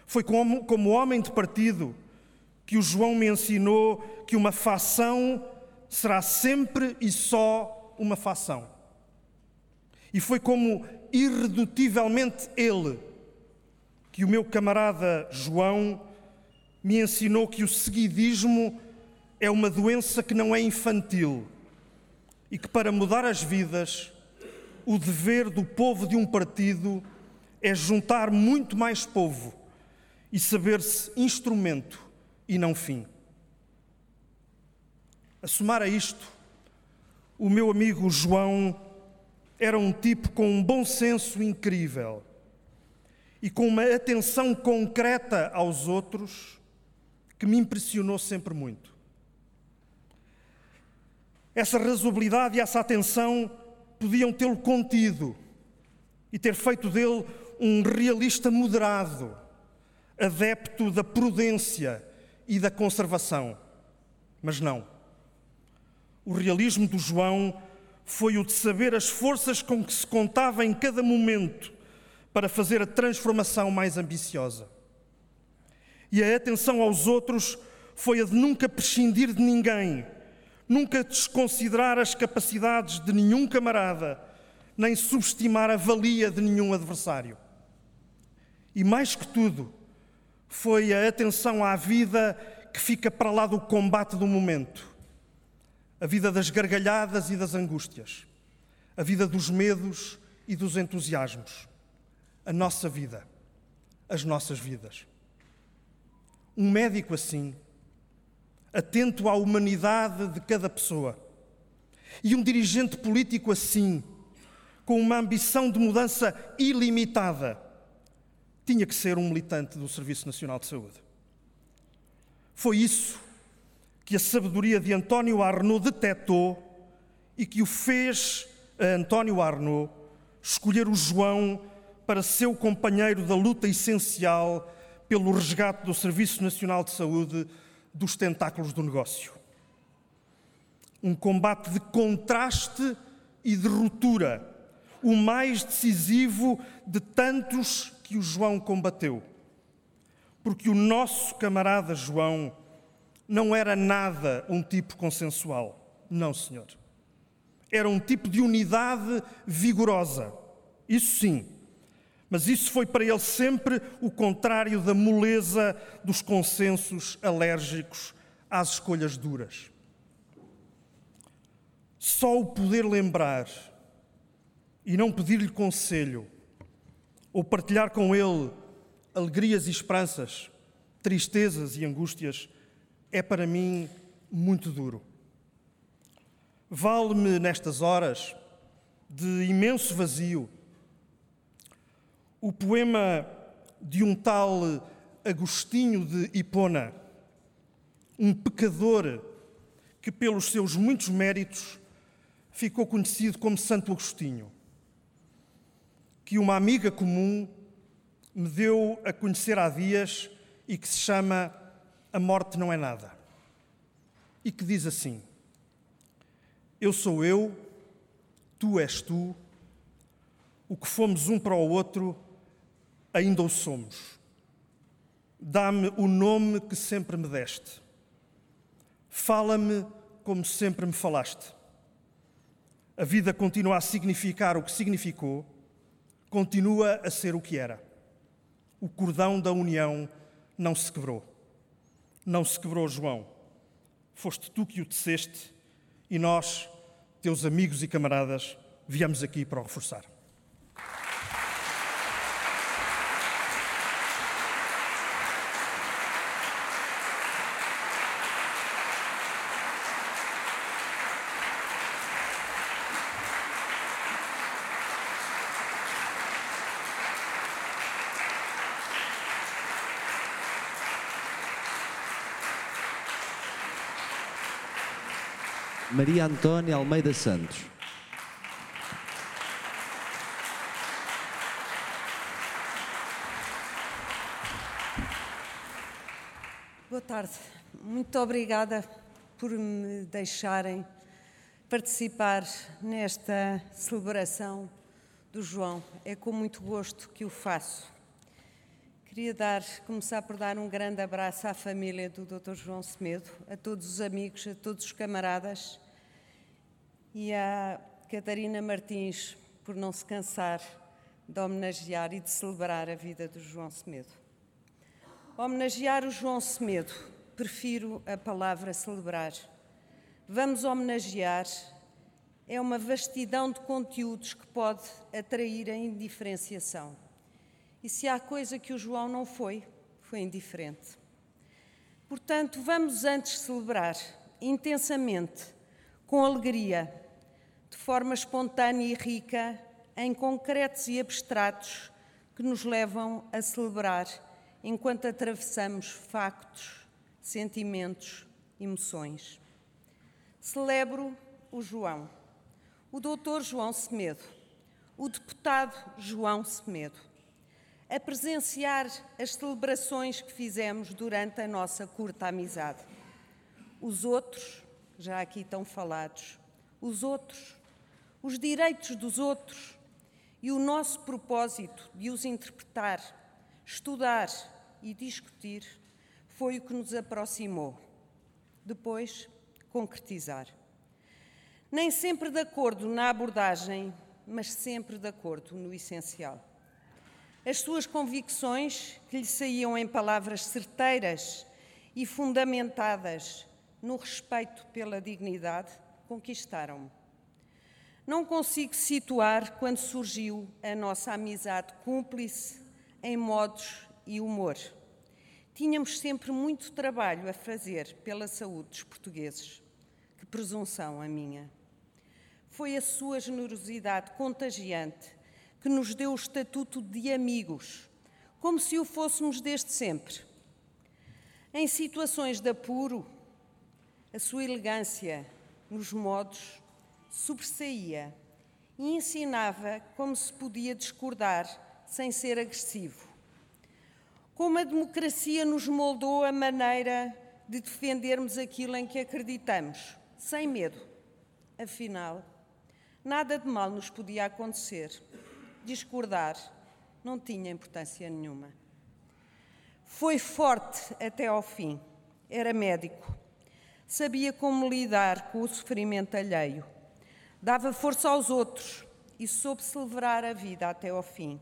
Foi como, como homem de partido que o João me ensinou que uma fação será sempre e só uma fação. E foi como irredutivelmente ele que o meu camarada João me ensinou que o seguidismo é uma doença que não é infantil e que para mudar as vidas, o dever do povo de um partido é juntar muito mais povo e saber-se instrumento e não fim. A somar a isto, o meu amigo João era um tipo com um bom senso incrível e com uma atenção concreta aos outros que me impressionou sempre muito. Essa razoabilidade e essa atenção podiam tê-lo contido e ter feito dele um realista moderado, adepto da prudência e da conservação. Mas não. O realismo do João foi o de saber as forças com que se contava em cada momento para fazer a transformação mais ambiciosa. E a atenção aos outros foi a de nunca prescindir de ninguém, nunca desconsiderar as capacidades de nenhum camarada, nem subestimar a valia de nenhum adversário. E mais que tudo, foi a atenção à vida que fica para lá do combate do momento, a vida das gargalhadas e das angústias, a vida dos medos e dos entusiasmos a nossa vida, as nossas vidas. Um médico assim, atento à humanidade de cada pessoa, e um dirigente político assim, com uma ambição de mudança ilimitada, tinha que ser um militante do Serviço Nacional de Saúde. Foi isso que a sabedoria de António Arnaud detectou e que o fez a António Arnaud escolher o João para seu companheiro da luta essencial pelo resgate do Serviço Nacional de Saúde dos tentáculos do negócio. Um combate de contraste e de ruptura, o mais decisivo de tantos que o João combateu. Porque o nosso camarada João não era nada um tipo consensual. Não, senhor. Era um tipo de unidade vigorosa. Isso sim. Mas isso foi para ele sempre o contrário da moleza dos consensos alérgicos às escolhas duras. Só o poder lembrar e não pedir-lhe conselho, ou partilhar com ele alegrias e esperanças, tristezas e angústias, é para mim muito duro. Vale-me nestas horas de imenso vazio o poema de um tal Agostinho de Hipona, um pecador que, pelos seus muitos méritos, ficou conhecido como Santo Agostinho, que uma amiga comum me deu a conhecer há dias e que se chama A Morte Não É Nada. E que diz assim: Eu sou eu, tu és tu, o que fomos um para o outro, ainda o somos. Dá-me o nome que sempre me deste. Fala-me como sempre me falaste. A vida continua a significar o que significou, continua a ser o que era. O cordão da união não se quebrou. Não se quebrou, João. Foste tu que o teceste e nós, teus amigos e camaradas, viemos aqui para o reforçar. Maria Antônia Almeida Santos. Boa tarde. Muito obrigada por me deixarem participar nesta celebração do João. É com muito gosto que o faço. Queria dar, começar por dar um grande abraço à família do Dr. João Semedo, a todos os amigos, a todos os camaradas e à Catarina Martins por não se cansar de homenagear e de celebrar a vida do João Semedo. Homenagear o João Semedo, prefiro a palavra celebrar. Vamos homenagear é uma vastidão de conteúdos que pode atrair a indiferenciação. E se há coisa que o João não foi, foi indiferente. Portanto, vamos antes celebrar intensamente, com alegria, forma espontânea e rica, em concretos e abstratos que nos levam a celebrar enquanto atravessamos factos, sentimentos, emoções. Celebro o João, o doutor João Semedo, o deputado João Semedo, a presenciar as celebrações que fizemos durante a nossa curta amizade. Os outros, já aqui estão falados, os outros, os direitos dos outros e o nosso propósito de os interpretar, estudar e discutir foi o que nos aproximou. Depois, concretizar. Nem sempre de acordo na abordagem, mas sempre de acordo no essencial. As suas convicções, que lhe saíam em palavras certeiras e fundamentadas no respeito pela dignidade, conquistaram-me. Não consigo situar quando surgiu a nossa amizade cúmplice em modos e humor. Tínhamos sempre muito trabalho a fazer pela saúde dos portugueses. Que presunção a minha. Foi a sua generosidade contagiante que nos deu o estatuto de amigos, como se o fôssemos desde sempre. Em situações de apuro, a sua elegância nos modos sobressaía e ensinava como se podia discordar sem ser agressivo. Como a democracia nos moldou a maneira de defendermos aquilo em que acreditamos, sem medo. Afinal, nada de mal nos podia acontecer. Discordar não tinha importância nenhuma. Foi forte até ao fim. Era médico. Sabia como lidar com o sofrimento alheio. Dava força aos outros e soube celebrar a vida até ao fim,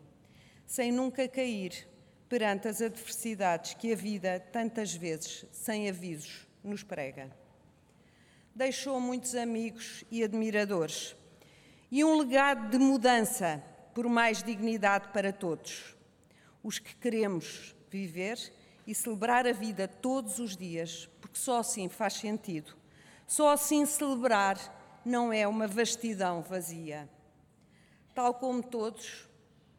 sem nunca cair perante as adversidades que a vida, tantas vezes, sem avisos, nos prega. Deixou muitos amigos e admiradores e um legado de mudança por mais dignidade para todos. Os que queremos viver e celebrar a vida todos os dias, porque só assim faz sentido. Só assim celebrar não é uma vastidão vazia. Tal como todos,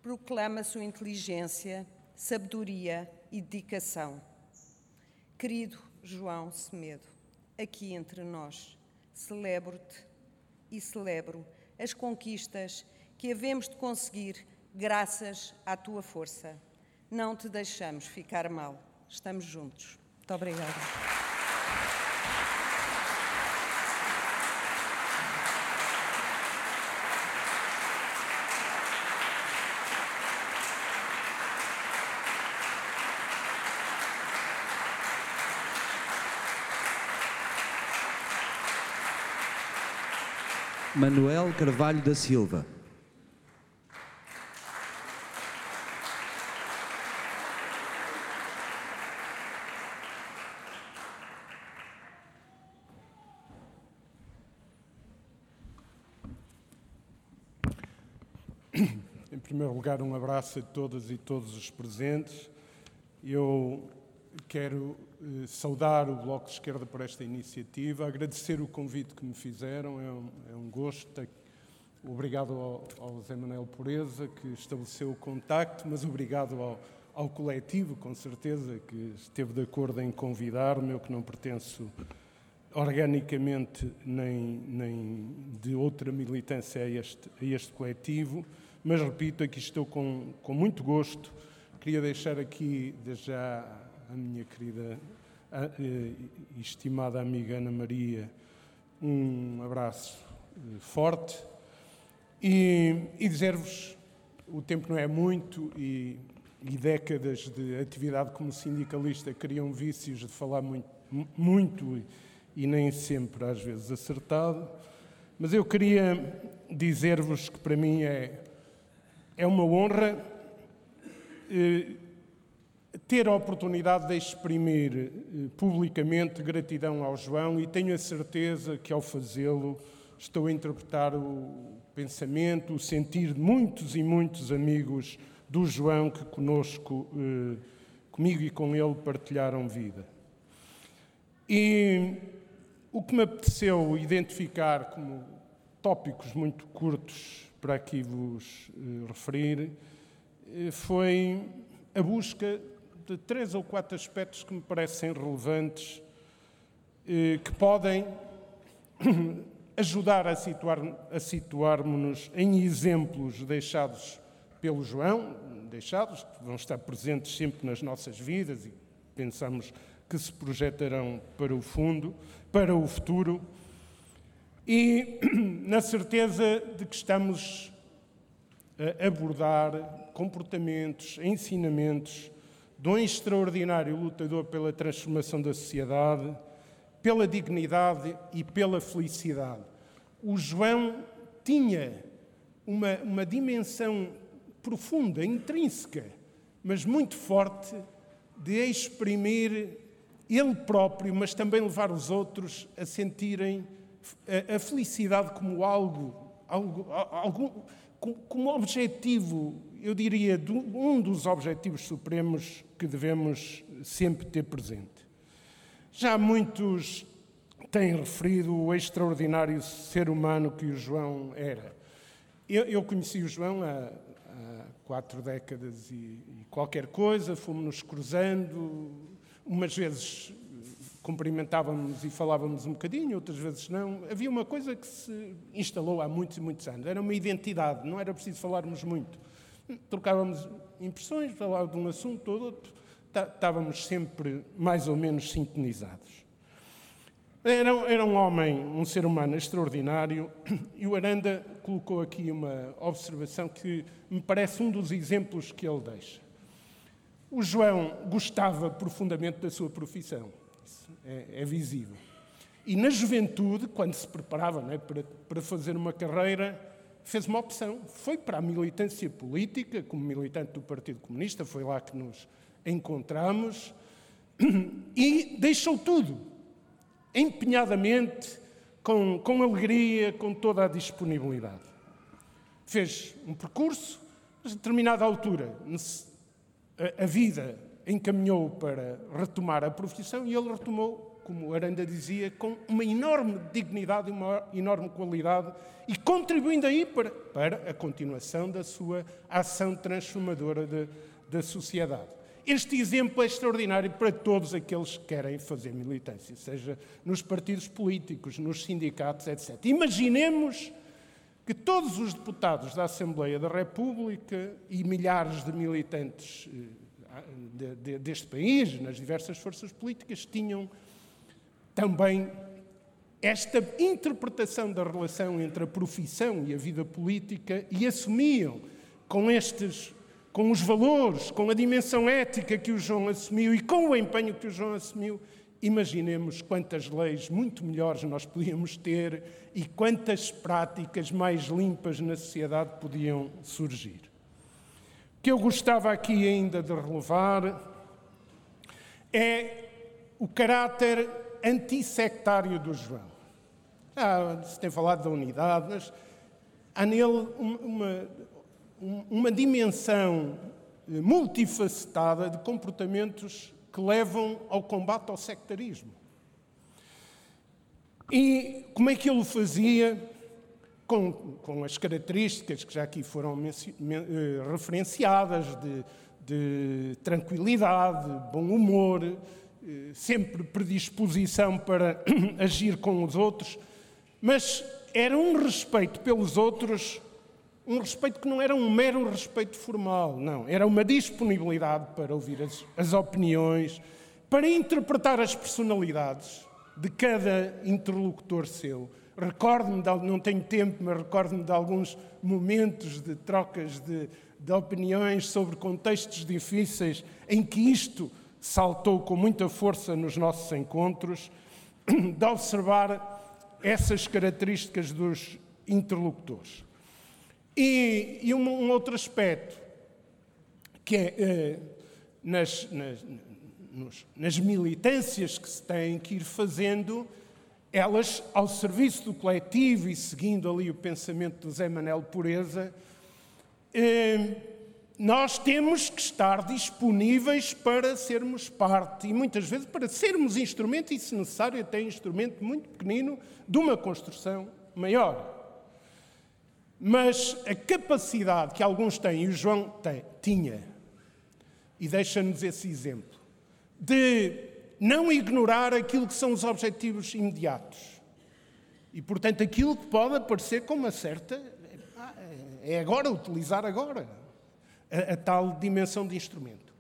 proclama sua inteligência, sabedoria e dedicação. Querido João Semedo, aqui entre nós, celebro-te e celebro as conquistas que havemos de conseguir graças à tua força. Não te deixamos ficar mal. Estamos juntos. Muito obrigada. Manuel Carvalho da Silva. Em primeiro lugar, um abraço a todas e todos os presentes. Eu quero eh, saudar o Bloco de Esquerda por esta iniciativa, agradecer o convite que me fizeram, é um, é um gosto. Obrigado ao, ao Zé Manuel Pureza, que estabeleceu o contacto, mas obrigado ao, ao coletivo, com certeza, que esteve de acordo em convidar-me, eu que não pertenço organicamente nem, nem de outra militância a este, a este coletivo, mas repito, aqui estou com, com muito gosto. Queria deixar aqui, já, a minha querida e estimada amiga Ana Maria um abraço eh, forte e, e dizer-vos: o tempo não é muito e, e, décadas de atividade como sindicalista criam vícios de falar muito, muito e nem sempre, às vezes, acertado. Mas eu queria dizer-vos que para mim é, é uma honra. Eh, ter a oportunidade de exprimir eh, publicamente gratidão ao João e tenho a certeza que ao fazê-lo estou a interpretar o pensamento, o sentir de muitos e muitos amigos do João que conosco, eh, comigo e com ele partilharam vida. E o que me apeteceu identificar como tópicos muito curtos para aqui vos eh, referir foi a busca de três ou quatro aspectos que me parecem relevantes, eh, que podem ajudar a, situar, a situarmos-nos em exemplos deixados pelo João, deixados, que vão estar presentes sempre nas nossas vidas e pensamos que se projetarão para o fundo, para o futuro, e na certeza de que estamos a abordar comportamentos, ensinamentos de um extraordinário lutador pela transformação da sociedade, pela dignidade e pela felicidade. O João tinha uma, uma dimensão profunda, intrínseca, mas muito forte, de exprimir ele próprio, mas também levar os outros a sentirem a, a felicidade como algo, algo, algo como objetivo eu diria, um dos objetivos supremos que devemos sempre ter presente. Já muitos têm referido o extraordinário ser humano que o João era. Eu, eu conheci o João há, há quatro décadas e, e qualquer coisa, fomos-nos cruzando, umas vezes cumprimentávamos e falávamos um bocadinho, outras vezes não. Havia uma coisa que se instalou há muitos e muitos anos, era uma identidade, não era preciso falarmos muito trocávamos impressões, falava de um assunto ou outro, estávamos sempre mais ou menos sintonizados. Era, era, um homem, um ser humano extraordinário, e o Aranda colocou aqui uma observação que me parece um dos exemplos que ele deixa. O João gostava profundamente da sua profissão, é, é visível. E na juventude, quando se preparava né, para, para fazer uma carreira, fez uma opção. Foi para a militância política, como militante do Partido Comunista, foi lá que nos encontramos, e deixou tudo, empenhadamente, com, com alegria, com toda a disponibilidade. Fez um percurso, mas a determinada altura a, vida encaminhou para retomar a profissão e ele retomou como Aranda dizia, com uma enorme dignidade e uma enorme qualidade e contribuindo aí para, para a continuação da sua ação transformadora de, da sociedade. Este exemplo é extraordinário para todos aqueles que querem fazer militância, seja nos partidos políticos, nos sindicatos, etc. Imaginemos que todos os deputados da Assembleia da República e milhares de militantes eh, deste país, nas diversas forças políticas, tinham também esta interpretação da relação entre a profissão e a vida política e assumiam com estes com os valores, com a dimensão ética que o João assumiu e com o empenho que o João assumiu, imaginemos quantas leis muito melhores nós podíamos ter e quantas práticas mais limpas na sociedade podiam surgir. O que eu gostava aqui ainda de relevar é o caráter antissectário do João. Ah, se tem falado da unidade, mas há nele uma, uma dimensão multifacetada de comportamentos que levam ao combate ao sectarismo. E como é que ele o fazia? Com, com as características que já aqui foram eh, referenciadas de, de tranquilidade, bom humor, eh, sempre predisposição para agir com os outros, mas era um respeito pelos outros, um respeito que não era um mero respeito formal, não, era uma disponibilidade para ouvir as, as opiniões, para interpretar as personalidades de cada interlocutor seu. Recordo-me, não tenho tempo, mas recordo-me de alguns momentos de trocas de, de opiniões sobre contextos difíceis em que isto saltou com muita força nos nossos encontros, de observar essas características dos interlocutores. E, e um, um, outro aspecto, que é eh, nas, nas, nos, nas militâncias que se têm que ir fazendo, elas, ao serviço do coletivo e seguindo ali o pensamento do Zé Manel Pureza, eh, nós temos que estar disponíveis para sermos parte e muitas vezes para sermos instrumento, e se necessário, até instrumento muito pequenino de uma construção maior. Mas a capacidade que alguns têm, e o João tem, tinha, e deixa-nos esse exemplo, de não ignorar aquilo que são os objetivos imediatos. E, portanto, aquilo que pode aparecer com uma certa. É agora, utilizar agora a, a tal dimensão de instrumento.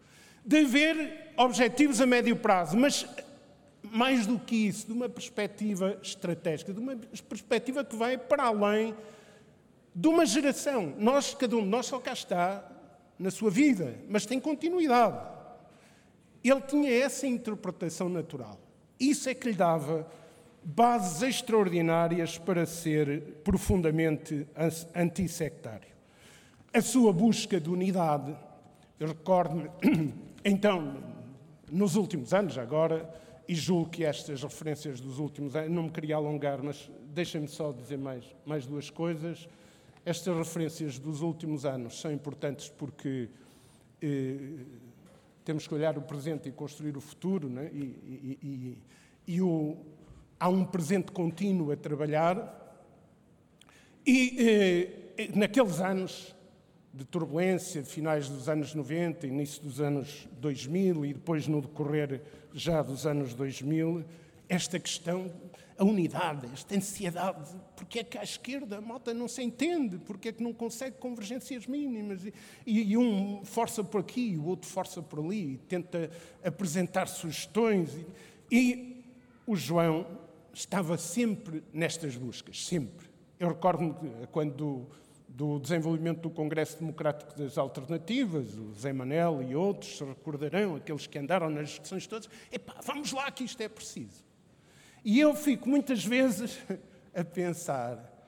De haver objetivos a médio prazo, mas mais do que isso, de uma perspectiva estratégica, de uma perspectiva que vai para além de uma geração. Nós, cada um de nós só cá está na sua vida, mas tem continuidade. Ele tinha essa interpretação natural. Isso é que lhe dava bases extraordinárias para ser profundamente antissectário a sua busca de unidade. Eu recordo-me, então, nos últimos anos, agora, e julgo que estas referências dos últimos anos, não me queria alongar, mas deixem-me só dizer mais, mais duas coisas. Estas referências dos últimos anos são importantes porque eh, temos que olhar o presente e construir o futuro, né? e, e, e, e o, há um presente contínuo a trabalhar. E eh, naqueles anos de turbulência de finais dos anos 90, início dos anos 2000 e depois no decorrer já dos anos 2000, esta questão, a unidade, esta ansiedade, porque é que à esquerda a malta não se entende, porque é que não consegue convergências mínimas, e, e um força por aqui, o outro força por ali, tenta apresentar sugestões, e, e o João estava sempre nestas buscas, sempre. Eu recordo-me quando do desenvolvimento do Congresso Democrático das Alternativas, o Zé Manel e outros se recordarão, aqueles que andaram nas discussões todas, epá, vamos lá que isto é preciso. E eu fico muitas vezes a pensar,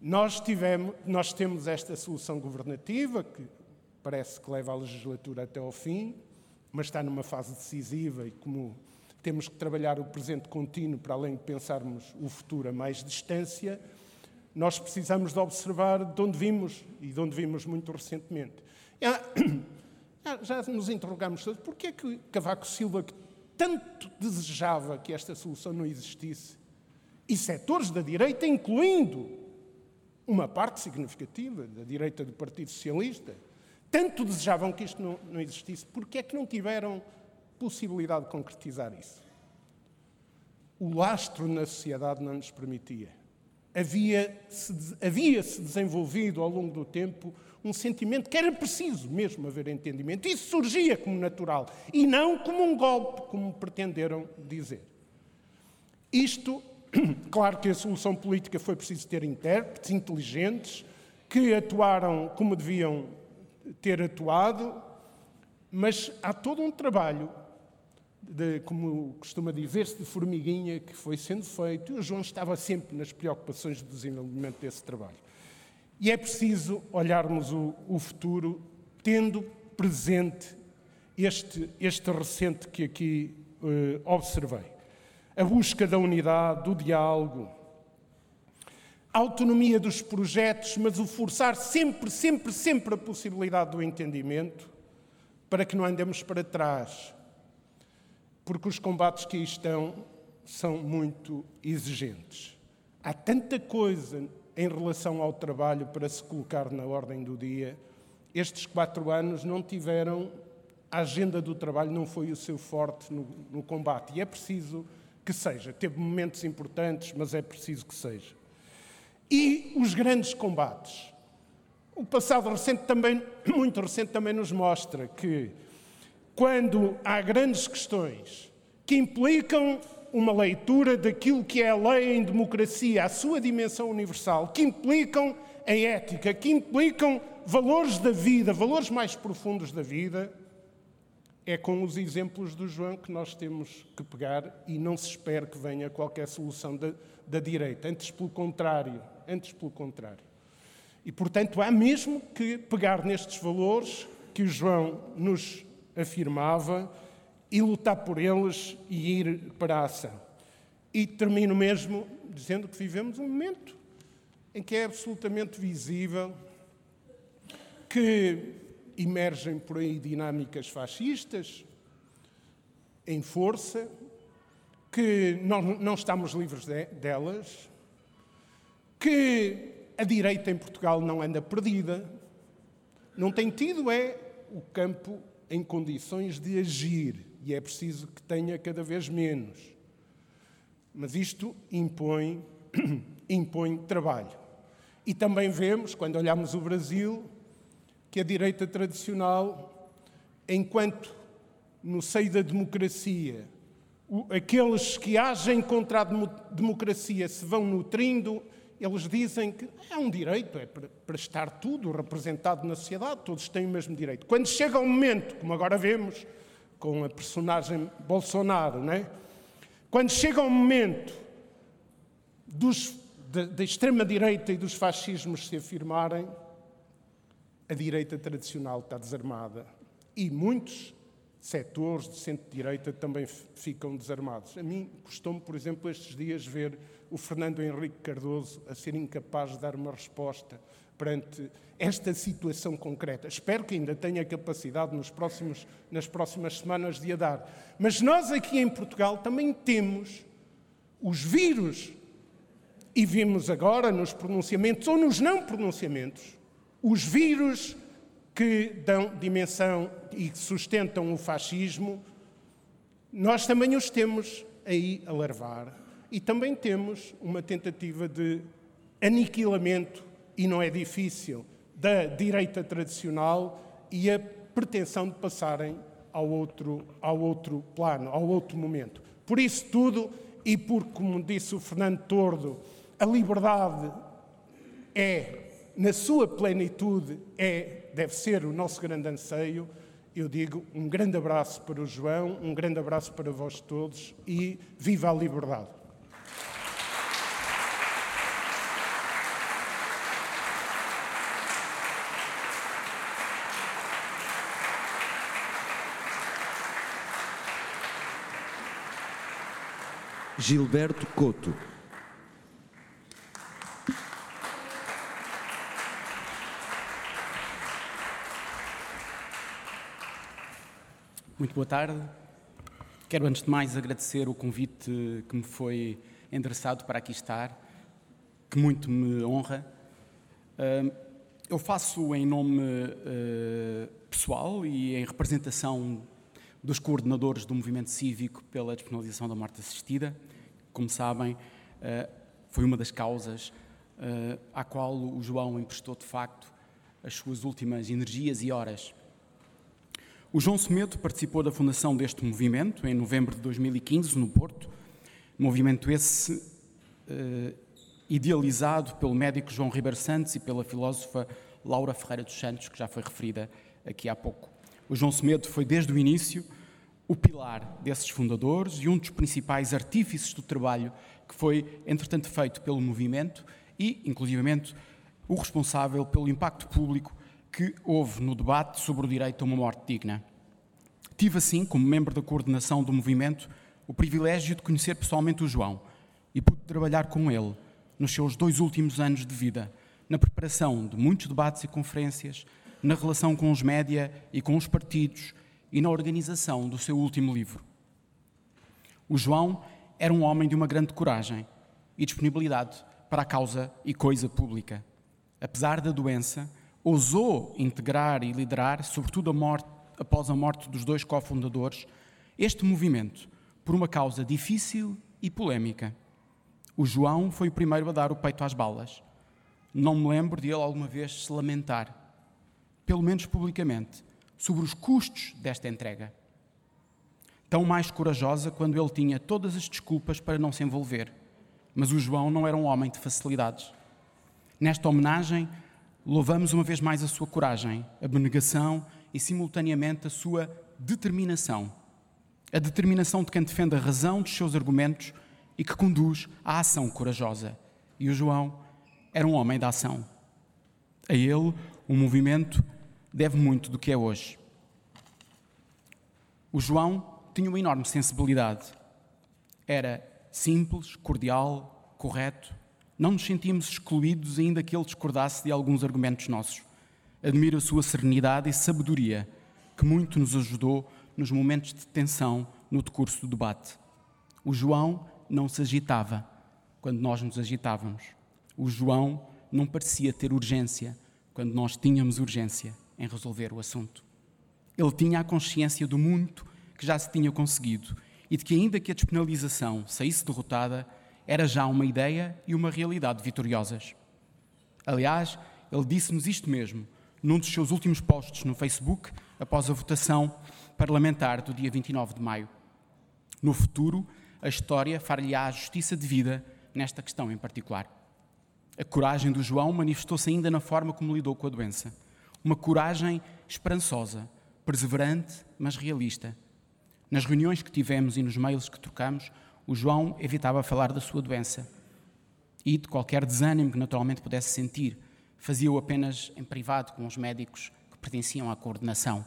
nós, tivemos, nós temos esta solução governativa, que parece que leva a legislatura até ao fim, mas está numa fase decisiva e como temos que trabalhar o presente contínuo para além de pensarmos o futuro a mais distância, nós precisamos de observar de onde vimos e de onde vimos muito recentemente. Já nos interrogamos todos, porquê é que Cavaco Silva, que tanto desejava que esta solução não existisse, e setores da direita, incluindo uma parte significativa da direita do Partido Socialista, tanto desejavam que isto não, não existisse, porquê é que não tiveram possibilidade de concretizar isso? O lastro na sociedade não nos permitia havia-se havia -se desenvolvido ao longo do tempo um sentimento que era preciso mesmo haver entendimento. Isso surgia como natural e não como um golpe, como pretenderam dizer. Isto, claro que a solução política foi preciso ter intérpretes inteligentes que atuaram como deviam ter atuado, mas há todo um trabalho de, como costuma dizer-se, de formiguinha que foi sendo feito, e o João estava sempre nas preocupações do desenvolvimento desse trabalho. E é preciso olharmos o, o futuro tendo presente este, este recente que aqui eh, observei. A busca da unidade, do diálogo, a autonomia dos projetos, mas o forçar sempre, sempre, sempre a possibilidade do entendimento para que não andemos para trás, porque os combates que aí estão são muito exigentes. Há tanta coisa em relação ao trabalho para se colocar na ordem do dia. Estes quatro anos não tiveram. A agenda do trabalho não foi o seu forte no, no combate. E é preciso que seja. Teve momentos importantes, mas é preciso que seja. E os grandes combates. O passado recente também, muito recente, também nos mostra que quando há grandes questões que implicam uma leitura daquilo que é a lei em democracia, a sua dimensão universal, que implicam a ética, que implicam valores da vida, valores mais profundos da vida, é com os exemplos do João que nós temos que pegar e não se espera que venha qualquer solução da, da direita. Antes, pelo contrário. Antes, pelo contrário. E, portanto, há mesmo que pegar nestes valores que o João nos afirmava, e lutar por eles e ir para a ação. E termino mesmo dizendo que vivemos um momento em que é absolutamente visível que emergem por aí dinâmicas fascistas em força, que não, não estamos livres de, delas, que a direita em Portugal não anda perdida, não tem tido é o campo em condições de agir e é preciso que tenha cada vez menos. Mas isto impõe, impõe trabalho. E também vemos, quando olhamos o Brasil, que a direita tradicional, enquanto no seio da democracia, aqueles que agem contra a democracia se vão nutrindo, eles dizem que é um direito, é para, estar tudo representado na sociedade, todos têm o mesmo direito. Quando chega o momento, como agora vemos com a personagem Bolsonaro, não é? Quando chega o momento dos, da, da extrema-direita e dos fascismos se afirmarem, a direita tradicional está desarmada. E muitos setores de centro-direita também ficam desarmados. A mim custou-me, por exemplo, estes dias ver o Fernando Henrique Cardoso a ser incapaz de dar uma resposta perante esta situação concreta. Espero que ainda tenha capacidade nos próximos, nas próximas semanas de a dar. Mas nós aqui em Portugal também temos os vírus, e vimos agora nos pronunciamentos ou nos não pronunciamentos, os vírus que dão dimensão e sustentam o fascismo, nós também os temos aí a larvar. E também temos uma tentativa de aniquilamento, e não é difícil, da direita tradicional e a pretensão de passarem ao outro, ao outro plano, ao outro momento. Por isso tudo, e porque, como disse o Fernando Tordo, a liberdade é, na sua plenitude, é, deve ser o nosso grande anseio, eu digo um grande abraço para o João, um grande abraço para vós todos e viva a liberdade. Gilberto Couto. Muito boa tarde. Quero, antes de mais, agradecer o convite que me foi endereçado para aqui estar, que muito me honra. Eu faço em nome eh, pessoal e em representação dos coordenadores do movimento cívico pela despenalização da morte assistida. Como sabem, eh, foi uma das causas eh, à qual o João emprestou, de facto, as suas últimas energias e horas. O João Semedo participou da fundação deste movimento em novembro de 2015, no Porto. Movimento esse eh, idealizado pelo médico João Ribeiro Santos e pela filósofa Laura Ferreira dos Santos, que já foi referida aqui há pouco. O João Semedo foi, desde o início, o pilar desses fundadores e um dos principais artífices do trabalho que foi, entretanto, feito pelo movimento e, inclusivamente, o responsável pelo impacto público que houve no debate sobre o direito a uma morte digna. Tive, assim, como membro da coordenação do movimento, o privilégio de conhecer pessoalmente o João e pude trabalhar com ele nos seus dois últimos anos de vida, na preparação de muitos debates e conferências, na relação com os média e com os partidos e na organização do seu último livro. O João era um homem de uma grande coragem e disponibilidade para a causa e coisa pública. Apesar da doença, ousou integrar e liderar, sobretudo a morte, após a morte dos dois cofundadores, este movimento por uma causa difícil e polémica. O João foi o primeiro a dar o peito às balas. Não me lembro de ele alguma vez se lamentar, pelo menos publicamente, sobre os custos desta entrega. Tão mais corajosa quando ele tinha todas as desculpas para não se envolver. Mas o João não era um homem de facilidades. Nesta homenagem, louvamos uma vez mais a sua coragem, abnegação e, simultaneamente, a sua determinação. A determinação de quem defende a razão dos seus argumentos e que conduz à ação corajosa. E o João era um homem da ação. A ele, o movimento deve muito do que é hoje. O João tinha uma enorme sensibilidade. Era simples, cordial, correto, não nos sentíamos excluídos, ainda que ele discordasse de alguns argumentos nossos. Admiro a sua serenidade e sabedoria, que muito nos ajudou nos momentos de tensão no decurso do debate. O João não se agitava quando nós nos agitávamos. O João não parecia ter urgência quando nós tínhamos urgência em resolver o assunto. Ele tinha a consciência do muito que já se tinha conseguido e de que, ainda que a despenalização saísse derrotada, era já uma ideia e uma realidade vitoriosas. Aliás, ele disse-nos isto mesmo num dos seus últimos posts no Facebook, após a votação parlamentar do dia 29 de maio. No futuro, a história far-lhe-á a justiça devida nesta questão em particular. A coragem do João manifestou-se ainda na forma como lidou com a doença. Uma coragem esperançosa, perseverante, mas realista. Nas reuniões que tivemos e nos mails que trocamos, o João evitava falar da sua doença e de qualquer desânimo que naturalmente pudesse sentir. Fazia-o apenas em privado com os médicos que pertenciam à coordenação.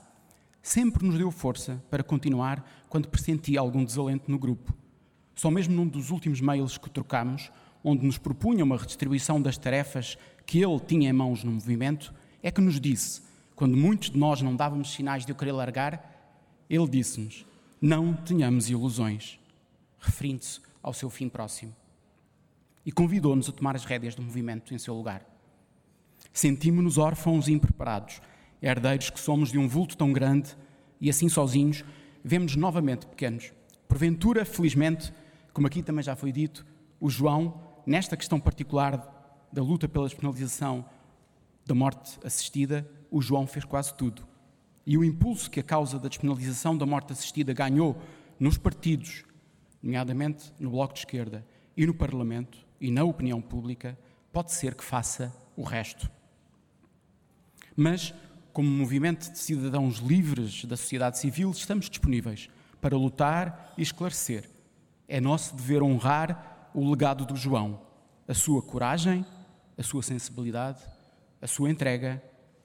Sempre nos deu força para continuar quando pressentia algum desalento no grupo. Só mesmo num dos últimos mails que trocamos, onde nos propunha uma redistribuição das tarefas que ele tinha em mãos no movimento, é que nos disse, quando muitos de nós não dávamos sinais de o querer largar, ele disse-nos: Não tenhamos ilusões referindo-se ao seu fim próximo. E convidou-nos a tomar as rédeas do movimento em seu lugar. Sentimos-nos órfãos e impreparados, herdeiros que somos de um vulto tão grande, e assim sozinhos, vemos novamente pequenos. Porventura, felizmente, Como aqui também já foi dito, o João, nesta questão particular da luta pela despenalização da morte assistida, o João fez quase tudo. E o impulso que a causa da despenalização da morte assistida ganhou nos partidos, nomeadamente no Bloco de Esquerda e no Parlamento e na opinião pública, pode ser que faça o resto. Mas, como movimento de cidadãos livres da sociedade civil, estamos disponíveis para lutar e esclarecer. É nosso dever honrar o legado do João, a sua coragem, a sua sensibilidade, a sua entrega,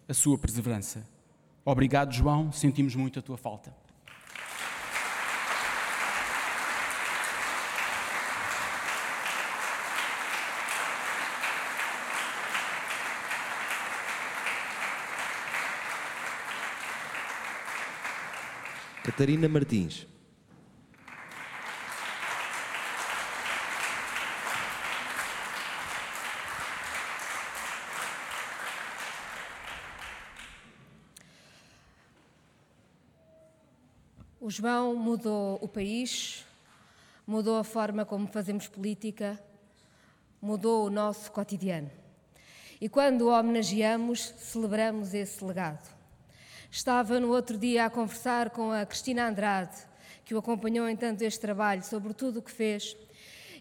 a sua perseverança. Obrigado, João, sentimos muito a tua falta. Catarina Martins. O João mudou o país, mudou a forma como fazemos política, mudou o nosso cotidiano. E quando o homenageamos, celebramos esse legado. Estava no outro dia a conversar com a Cristina Andrade, que o acompanhou em tanto este trabalho, sobre tudo o que fez.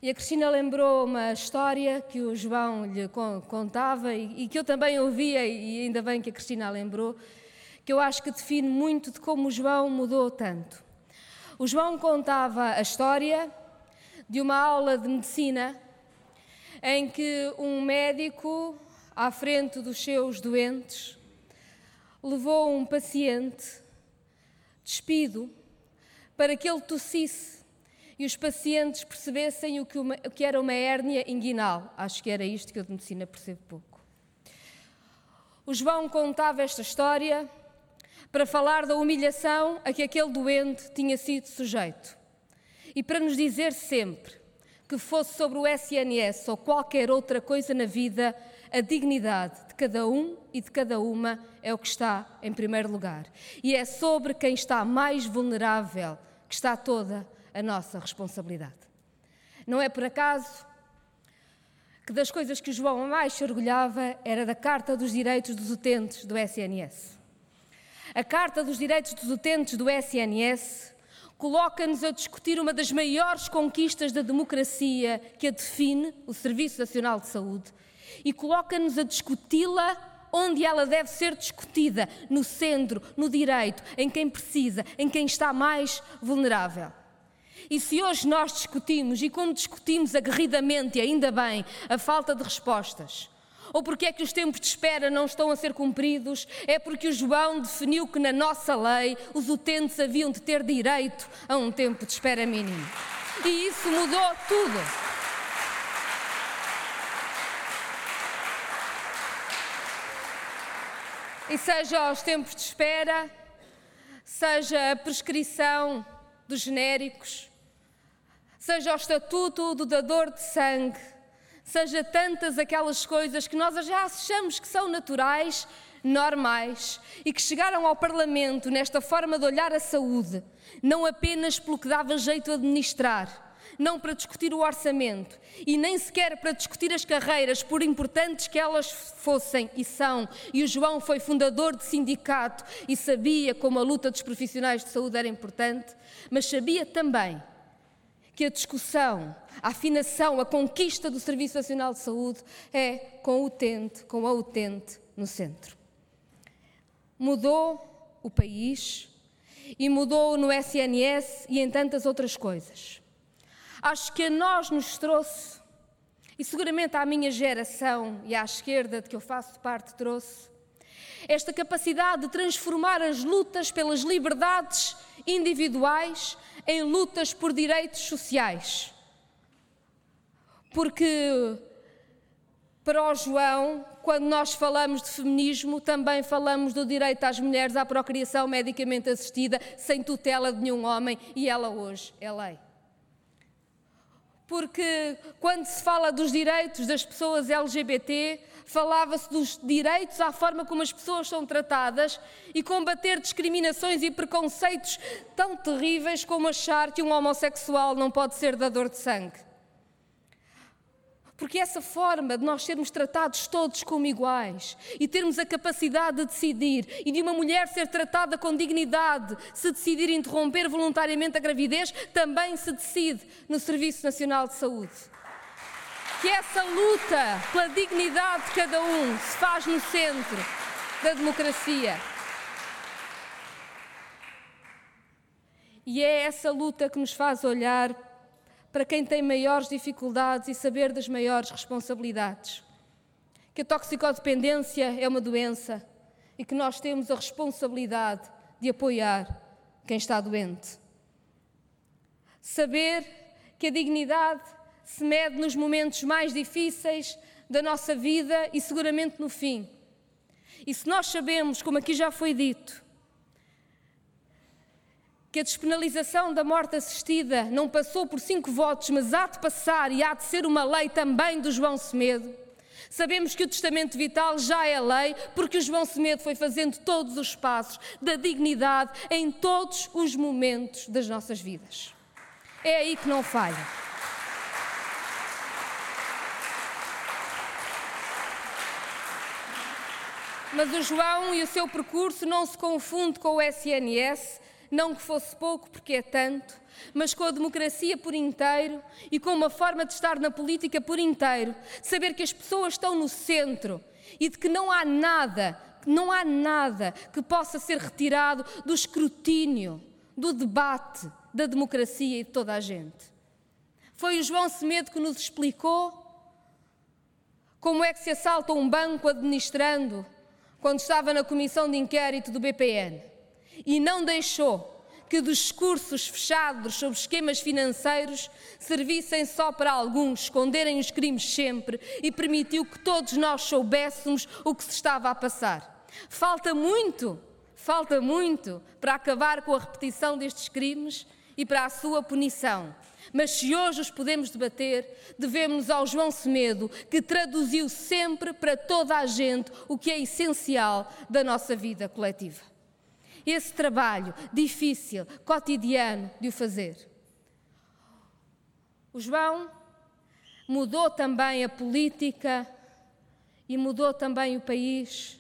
E a Cristina lembrou uma história que o João lhe contava e, que eu também ouvia, e ainda bem que a Cristina a lembrou, que eu acho que define muito de como o João mudou tanto. O João contava a história de uma aula de medicina em que um médico, à frente dos seus doentes, levou um paciente despido para que ele tossisse e os pacientes percebessem o que, uma, o que era uma hérnia inguinal. Acho que era isto que eu de medicina percebo pouco. O João contava esta história para falar da humilhação a que aquele doente tinha sido sujeito e para nos dizer sempre que fosse sobre o SNS ou qualquer outra coisa na vida, a dignidade de cada um e de cada uma é o que está em primeiro lugar. E é sobre quem está mais vulnerável que está toda a nossa responsabilidade. Não é por acaso que das coisas que o João mais se orgulhava era da Carta dos Direitos dos Utentes do SNS. A Carta dos Direitos dos Utentes do SNS coloca-nos a discutir uma das maiores conquistas da democracia que a define, o Serviço Nacional de Saúde, e coloca-nos a discuti-la onde ela deve ser discutida, no centro, no direito, em quem precisa, em quem está mais vulnerável. E se hoje nós discutimos, e como discutimos aguerridamente, e ainda bem, a falta de respostas, ou porque é que os tempos de espera não estão a ser cumpridos, é porque o João definiu que na nossa lei os utentes haviam de ter direito a um tempo de espera mínimo. E isso mudou tudo. E seja aos tempos de espera, seja a prescrição dos genéricos, seja o estatuto do dador de sangue, seja tantas aquelas coisas que nós já achamos que são naturais, normais e que chegaram ao Parlamento nesta forma de olhar a saúde, não apenas pelo que dava jeito a administrar não para discutir o orçamento e nem sequer para discutir as carreiras, por importantes que elas fossem e são. E o João foi fundador de sindicato e sabia como a luta dos profissionais de saúde era importante, mas sabia também que a discussão, a afinação, a conquista do Serviço Nacional de Saúde é com o utente, com a utente no centro. Mudou o país e mudou no SNS e em tantas outras coisas acho que a nós nos trouxe, e seguramente à minha geração e à esquerda de que eu faço parte trouxe, esta capacidade de transformar as lutas pelas liberdades individuais em lutas por direitos sociais. Porque para o João, quando nós falamos de feminismo, também falamos do direito às mulheres à procriação medicamente assistida, sem tutela de nenhum homem, e ela hoje é lei porque quando se fala dos direitos das pessoas LGBT, falava-se dos direitos à forma como as pessoas são tratadas e combater discriminações e preconceitos tão terríveis como achar que um homossexual não pode ser dador de sangue. Porque essa forma de nós sermos tratados todos como iguais e termos a capacidade de decidir e de uma mulher ser tratada com dignidade se decidir interromper voluntariamente a gravidez, também se decide no Serviço Nacional de Saúde. Que essa luta pela dignidade de cada um se faz no centro da democracia. E é essa luta que nos faz olhar para quem tem maiores dificuldades e saber das maiores responsabilidades. Que a toxicodependência é uma doença e que nós temos a responsabilidade de apoiar quem está doente. Saber que a dignidade se mede nos momentos mais difíceis da nossa vida e seguramente no fim. E se nós sabemos, como aqui já foi dito, que a despenalização da morte assistida não passou por cinco votos, mas há de passar e há de ser uma lei também do João Semedo. Sabemos que o testamento vital já é lei, porque o João Semedo foi fazendo todos os passos da dignidade em todos os momentos das nossas vidas. É aí que não falha. Mas o João e o seu percurso não se confunde com o SNS, não que fosse pouco, porque é tanto, mas com a democracia por inteiro e com uma forma de estar na política por inteiro, saber que as pessoas estão no centro e de que não há nada, não há nada que possa ser retirado do escrutínio, do debate da democracia e de toda a gente. Foi o João Semedo que nos explicou como é que se assalta um banco administrando quando estava na comissão de inquérito do BPN e não deixou que discursos fechados sobre esquemas financeiros servissem só para alguns esconderem os crimes sempre e permitiu que todos nós soubéssemos o que se estava a passar. Falta muito, falta muito para acabar com a repetição destes crimes e para a sua punição. Mas se hoje os podemos debater, devemos ao João Semedo, que traduziu sempre para toda a gente o que é essencial da nossa vida coletiva esse trabalho difícil, cotidiano de o fazer. O João mudou também a política e mudou também o país,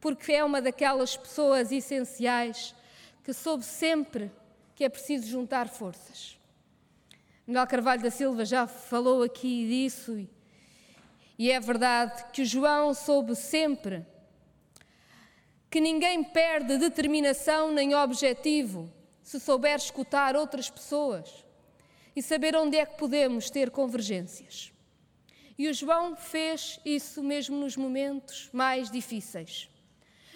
porque é uma daquelas pessoas essenciais que soube sempre que é preciso juntar forças. Manuel Carvalho da Silva já falou aqui disso e é verdade que o João soube sempre que ninguém perde determinação nem objetivo se souber escutar outras pessoas e saber onde é que podemos ter convergências. E o João fez isso mesmo nos momentos mais difíceis.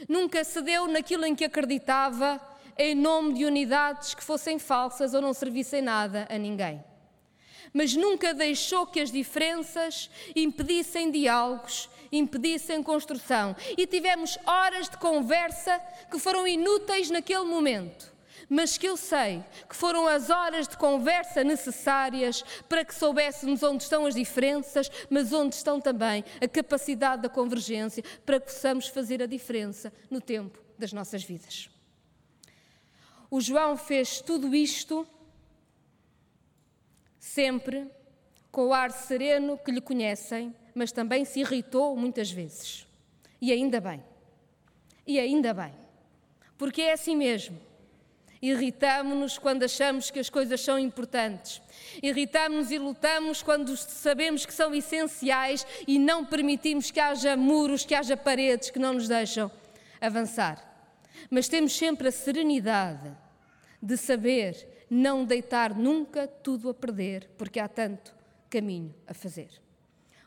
Nunca cedeu naquilo em que acreditava em nome de unidades que fossem falsas ou não servissem nada a ninguém mas nunca deixou que as diferenças impedissem diálogos, impedissem construção. E tivemos horas de conversa que foram inúteis naquele momento, mas que eu sei que foram as horas de conversa necessárias para que soubéssemos onde estão as diferenças, mas onde estão também a capacidade da convergência para que possamos fazer a diferença no tempo das nossas vidas. O João fez tudo isto sempre com o ar sereno que lhe conhecem, mas também se irritou muitas vezes. E ainda bem. E ainda bem. Porque é assim mesmo. Irritamos-nos quando achamos que as coisas são importantes. Irritamos-nos e lutamos quando sabemos que são essenciais e não permitimos que haja muros, que haja paredes que não nos deixam avançar. Mas temos sempre a serenidade de saber não deitar nunca tudo a perder, porque há tanto caminho a fazer.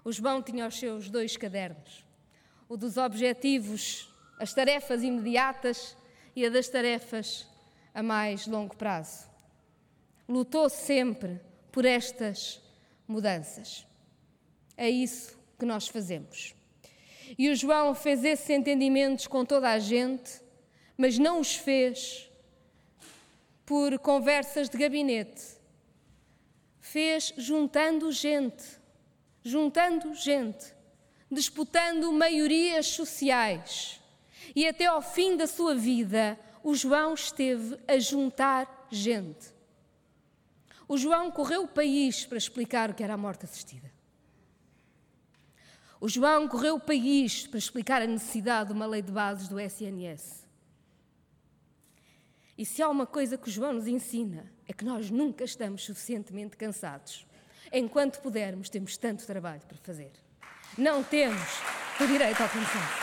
O João tinha os seus dois cadernos: o dos objetivos, as tarefas imediatas e a das tarefas a mais longo prazo. Lutou sempre por estas mudanças. É isso que nós fazemos. E o João fez esses entendimentos com toda a gente, mas não os fez por conversas de gabinete. Fez juntando gente, juntando gente disputando maiorias sociais. E até ao fim da sua vida, o João esteve a juntar gente. O João correu o país para explicar o que era a morte assistida. O João correu o país para explicar a necessidade de uma lei de bases do SNS. E se há uma coisa que João nos ensina, é que nós nunca estamos suficientemente cansados. Enquanto pudermos, temos tanto trabalho para fazer. Não temos o direito ao cansaço.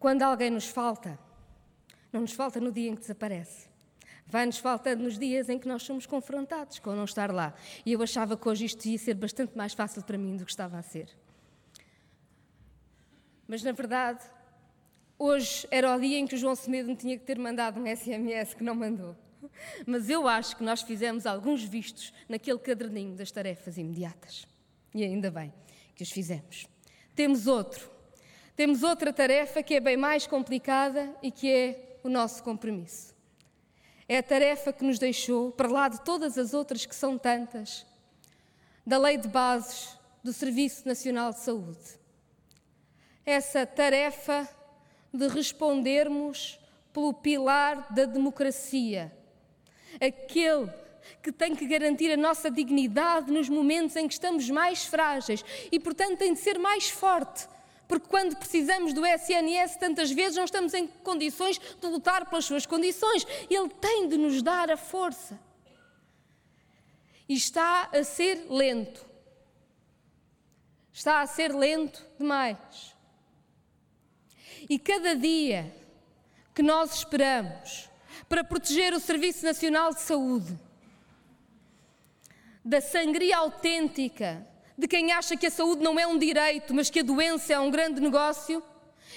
Quando alguém nos falta, não nos falta no dia em que desaparece. Vai-nos faltando nos dias em que nós somos confrontados com não estar lá. E eu achava que hoje isto ia ser bastante mais fácil para mim do que estava a ser. Mas, na verdade, hoje era o dia em que o João Semedo me tinha que ter mandado um SMS que não mandou. Mas eu acho que nós fizemos alguns vistos naquele caderninho das tarefas imediatas. E ainda bem que os fizemos. Temos outro. Temos outra tarefa que é bem mais complicada e que é o nosso compromisso. É a tarefa que nos deixou, para lá de todas as outras que são tantas, da Lei de Bases do Serviço Nacional de Saúde essa tarefa de respondermos pelo pilar da democracia, aquele que tem que garantir a nossa dignidade nos momentos em que estamos mais frágeis e, portanto, tem de ser mais forte. Porque quando precisamos do SNS, tantas vezes não estamos em condições de lutar pelas suas condições. Ele tem de nos dar a força. E está a ser lento. Está a ser lento demais. E cada dia que nós esperamos para proteger o Serviço Nacional de Saúde da sangria autêntica de quem acha que a saúde não é um direito, mas que a doença é um grande negócio,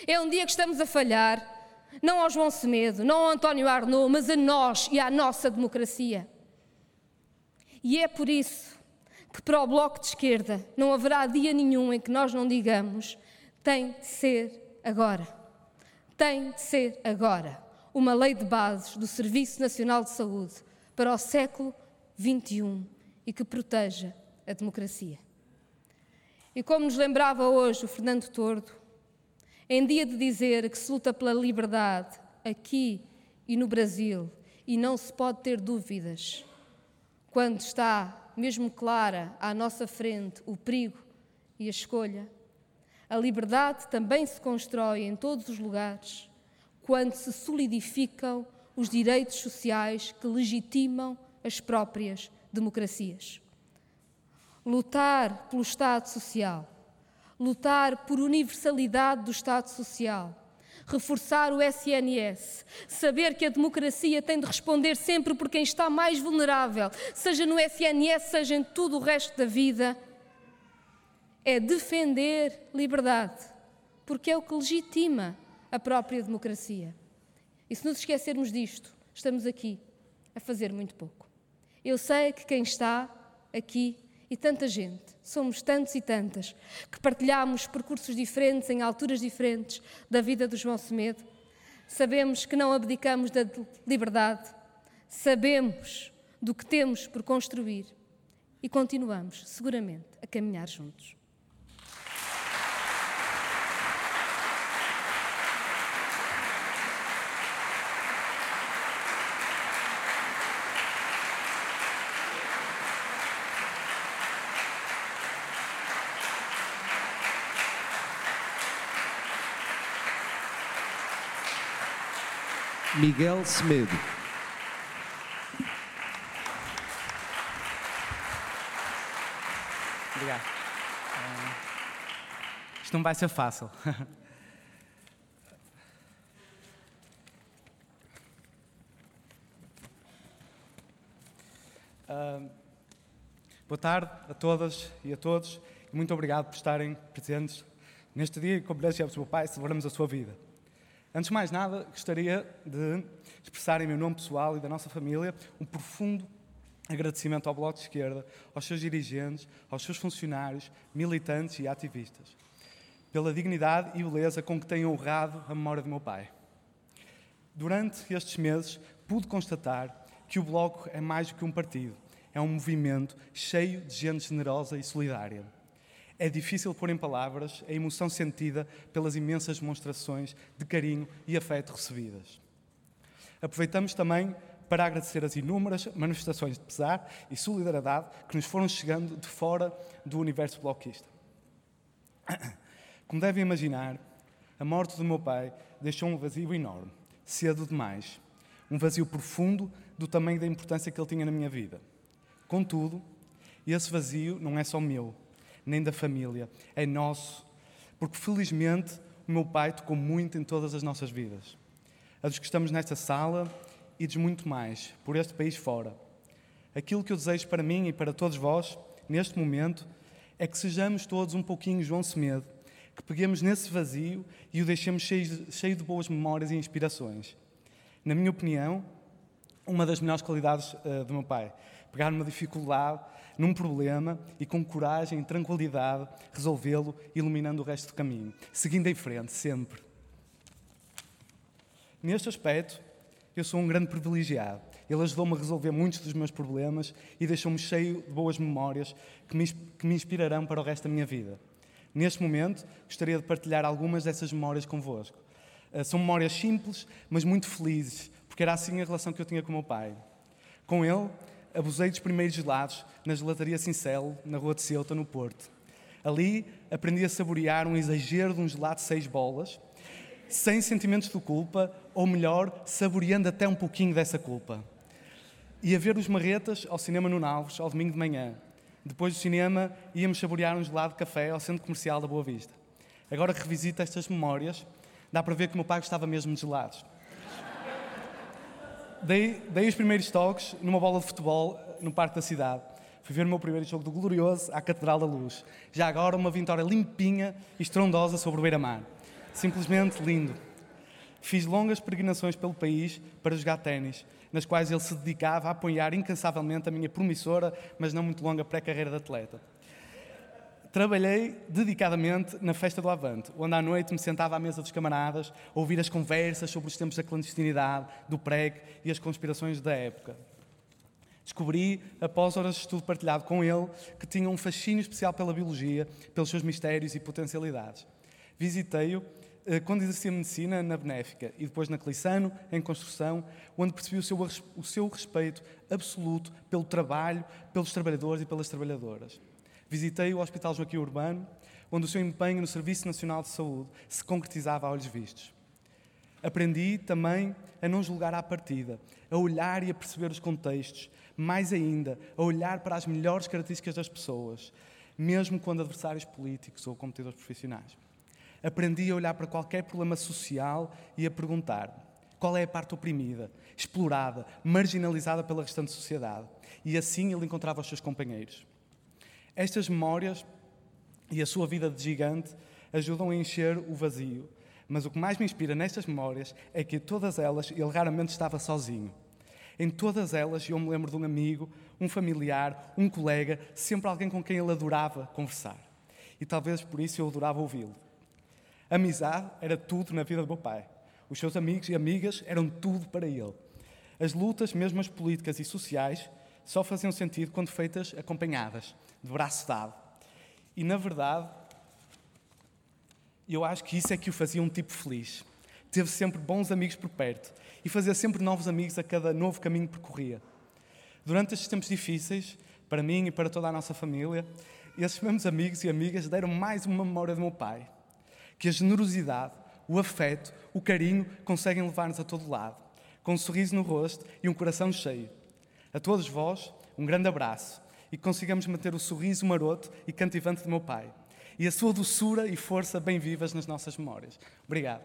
é um dia que estamos a falhar, não ao João Semedo, não ao António Arnaud, mas a nós e à nossa democracia. E é por isso que para o Bloco de Esquerda não haverá dia nenhum em que nós não digamos tem de ser agora tem de ser agora uma lei de bases do Serviço Nacional de Saúde para o século XXI e que proteja a democracia. E como nos lembrava hoje o Fernando Tordo, em dia de dizer que se luta pela liberdade aqui e no Brasil e não se pode ter dúvidas, quando está mesmo clara à nossa frente o perigo e a escolha, a liberdade também se constrói em todos os lugares quando se solidificam os direitos sociais que legitimam as próprias democracias. Lutar pelo Estado Social, lutar por universalidade do Estado Social, reforçar o SNS, saber que a democracia tem de responder sempre por quem está mais vulnerável, seja no SNS, seja em tudo o resto da vida é defender liberdade, porque é o que legitima a própria democracia. E se nos esquecermos disto, estamos aqui a fazer muito pouco. Eu sei que quem está aqui e tanta gente, somos tantos e tantas, que partilhamos percursos diferentes em alturas diferentes da vida do João Semedo, sabemos que não abdicamos da liberdade, sabemos do que temos por construir e continuamos, seguramente, a caminhar juntos. Miguel Semedo. Obrigado. isto não vai ser fácil. Uh, boa tarde a todas e a todos muito obrigado por estarem presentes neste dia e, como disse o Pai, celebramos a sua vida. Antes de mais nada, gostaria de expressar em meu nome pessoal e da nossa família um profundo agradecimento ao Bloco de Esquerda, aos seus dirigentes, aos seus funcionários, militantes e ativistas, pela dignidade e beleza com que têm honrado a memória do meu pai. Durante estes meses, pude constatar que o Bloco é mais do que um partido, é um movimento cheio de gente generosa e solidária. É difícil pôr em palavras a emoção sentida pelas imensas demonstrações de carinho e afeto recebidas. Aproveitamos também para agradecer as inúmeras manifestações de pesar e solidariedade que nos foram chegando de fora do universo bloquista. Como devem imaginar, a morte do meu pai deixou um vazio enorme, cedo demais. Um vazio profundo do tamanho da importância que ele tinha na minha vida. Contudo, esse vazio não é só meu, nem da família, é nosso, porque felizmente o meu pai tocou muito em todas as nossas vidas. A dos que estamos nesta sala e dos muito mais, por este país fora. Aquilo que eu desejo para mim e para todos vós, neste momento, é que sejamos todos um pouquinho João Semedo, que peguemos nesse vazio e o deixemos cheio, cheio de boas memórias e inspirações. Na minha opinião, uma das melhores qualidades uh, do meu pai. Pegar numa dificuldade, num problema e com coragem e tranquilidade resolvê-lo, iluminando o resto do caminho. Seguindo em frente, sempre. Neste aspecto, eu sou um grande privilegiado. Ele ajudou-me a resolver muitos dos meus problemas e deixou-me cheio de boas memórias que me, que me inspirarão para o resto da minha vida. Neste momento, gostaria de partilhar algumas dessas memórias convosco. Uh, são memórias simples, mas muito felizes, porque era assim a relação que eu tinha com o meu pai. Com ele, abusei dos primeiros gelados na gelataria Cincelo, na Rua de Ceuta, no Porto. Ali, aprendi a saborear um exagero de um gelado de seis bolas, sem sentimentos de culpa, ou melhor, saboreando até um pouquinho dessa culpa. E a ver os marretas ao cinema no Naves, ao domingo de manhã. Depois do cinema, íamos saborear um gelado de café ao centro comercial da Boa Vista. Agora que revisito estas memórias, dá para ver que o meu pai gostava mesmo de gelados. Dei, dei os primeiros toques numa bola de futebol no Parque da Cidade. Fui ver o meu primeiro jogo do Glorioso à Catedral da Luz. Já agora uma vitória limpinha e estrondosa sobre o Beira-Mar. Simplesmente lindo. Fiz longas peregrinações pelo país para jogar ténis, nas quais ele se dedicava a apoiar incansavelmente a minha promissora, mas não muito longa pré-carreira de atleta. Trabalhei dedicadamente na festa do Avante, onde à noite me sentava à mesa dos camaradas a ouvir as conversas sobre os tempos da clandestinidade, do PREG e as conspirações da época. Descobri, após horas de estudo partilhado com ele, que tinha um fascínio especial pela biologia, pelos seus mistérios e potencialidades. Visitei-o eh, quando exercia medicina na Benéfica e depois na Clissano, em construção, onde percebi o seu, o seu respeito absoluto pelo trabalho, pelos trabalhadores e pelas trabalhadoras. Visitei o Hospital Joaquim Urbano, onde o seu empenho no Serviço Nacional de Saúde se concretizava a olhos vistos. Aprendi também a não julgar à partida, a olhar e a perceber os contextos, mais ainda, a olhar para as melhores características das pessoas, mesmo quando adversários políticos ou competidores profissionais. Aprendi a olhar para qualquer problema social e a perguntar qual é a parte oprimida, explorada, marginalizada pela restante sociedade. E assim ele encontrava os seus companheiros. Estas memórias e a sua vida de gigante ajudam a encher o vazio. Mas o que mais me inspira nestas memórias é que todas elas ele raramente estava sozinho. Em todas elas eu me lembro de um amigo, um familiar, um colega, sempre alguém com quem ele adorava conversar. E talvez por isso eu adorava ouvi-lo. Amizade era tudo na vida do meu pai. Os seus amigos e amigas eram tudo para ele. As lutas, mesmo as políticas e sociais, só faziam sentido quando feitas acompanhadas, de braço dado. E, na verdade, eu acho que isso é que o fazia um tipo feliz. Teve sempre bons amigos por perto e fazia sempre novos amigos a cada novo caminho que percorria. Durante estes tempos difíceis, para mim e para toda a nossa família, esses mesmos amigos e amigas deram mais uma memória do meu pai que a generosidade, o afeto, o carinho conseguem levar-nos a todo lado, com um sorriso no rosto e um coração cheio. A todos vós, um grande abraço e que consigamos manter o sorriso maroto e cantivante do meu Pai e a sua doçura e força bem vivas nas nossas memórias. Obrigado.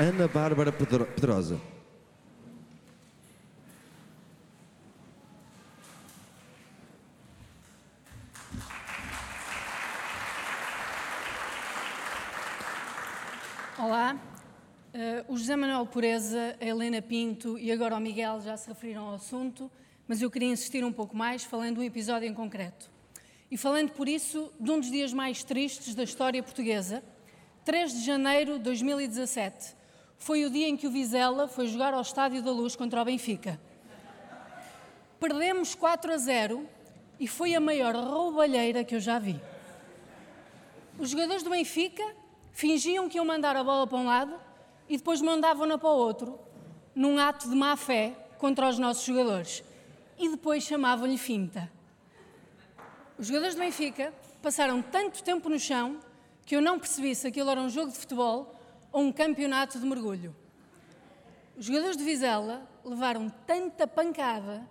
Ana Bárbara Pedrosa. Olá, uh, o José Manuel Pureza, a Helena Pinto e agora o Miguel já se referiram ao assunto, mas eu queria insistir um pouco mais falando de um episódio em concreto. E falando por isso de um dos dias mais tristes da história portuguesa, 3 de janeiro de 2017, foi o dia em que o Vizela foi jogar ao Estádio da Luz contra o Benfica. Perdemos 4 a 0 e foi a maior roubalheira que eu já vi. Os jogadores do Benfica fingiam que iam mandar a bola para um lado e depois mandavam-na para o outro, num ato de má fé contra os nossos jogadores. E depois chamavam-lhe finta. Os jogadores do Benfica passaram tanto tempo no chão que eu não percebi se aquilo era um jogo de futebol ou um campeonato de mergulho. Os jogadores de Vizela levaram tanta pancada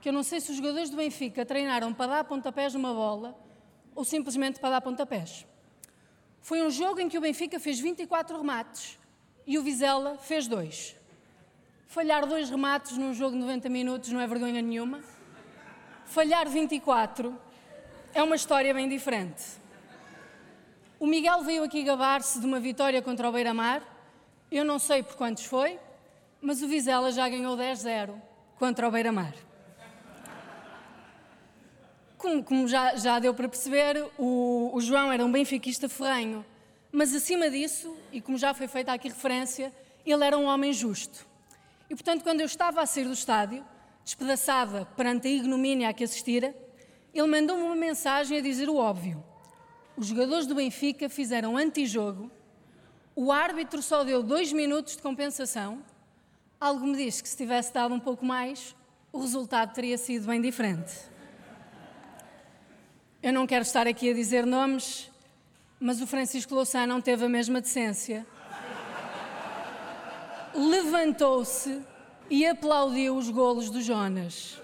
que eu não sei se os jogadores do Benfica treinaram para dar pontapés numa bola ou simplesmente para dar pontapés. Foi um jogo em que o Benfica fez 24 remates e o Vizela fez dois. Falhar dois remates num jogo de 90 minutos não é vergonha nenhuma. Falhar 24 é uma história bem diferente. O Miguel veio aqui gabar-se de uma vitória contra o Beira-Mar. Eu não sei por quantos foi, mas o Vizela já ganhou 10-0 contra o Beira-Mar. Como, como já, já, deu para perceber, o, o João era um benfiquista ferrenho, mas acima disso, e como já foi feita aqui referência, ele era um homem justo. E portanto, quando eu estava a sair do estádio, despedaçada perante a ignomínia a que assistira, ele mandou-me uma mensagem a dizer o óbvio os jogadores do Benfica fizeram antijogo, o árbitro só deu dois minutos de compensação. Algo me diz que se tivesse dado um pouco mais, o resultado teria sido bem diferente. Eu não quero estar aqui a dizer nomes, mas o Francisco Louçã não teve a mesma decência. Levantou-se e aplaudiu os golos do Jonas.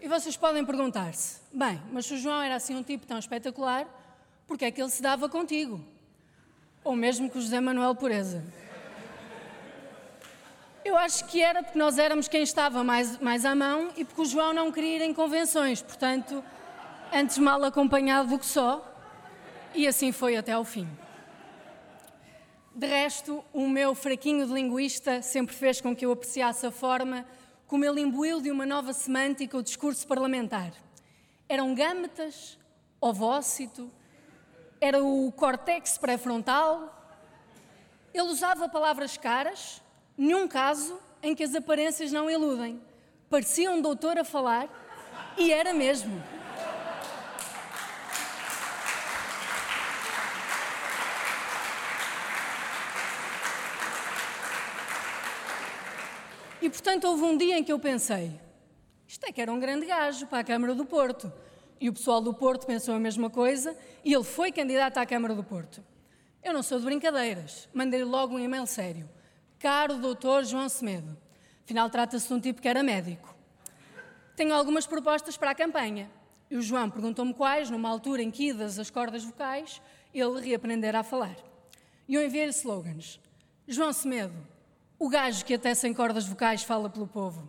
E vocês podem perguntar-se: bem, mas se o João era assim um tipo tão espetacular, porque é que ele se dava contigo? Ou mesmo com o José Manuel Pureza? Eu acho que era porque nós éramos quem estava mais, mais à mão e porque o João não queria ir em convenções, portanto, antes mal acompanhado do que só, e assim foi até ao fim. De resto, o meu fraquinho de linguista sempre fez com que eu apreciasse a forma como ele imbuiu de uma nova semântica o discurso parlamentar. Eram gâmetas, ovócito, era o córtex pré-frontal. Ele usava palavras caras, nenhum caso em que as aparências não iludem. Parecia um doutor a falar e era mesmo. E portanto houve um dia em que eu pensei: isto é que era um grande gajo para a Câmara do Porto. E o pessoal do Porto pensou a mesma coisa e ele foi candidato à Câmara do Porto. Eu não sou de brincadeiras, mandei logo um e-mail sério. Caro doutor João Semedo, afinal trata-se de um tipo que era médico. Tenho algumas propostas para a campanha. E o João perguntou-me quais, numa altura em que idas as cordas vocais, ele reaprendera a falar. E eu enviei-lhe slogans. João Semedo, o gajo que até sem cordas vocais fala pelo povo.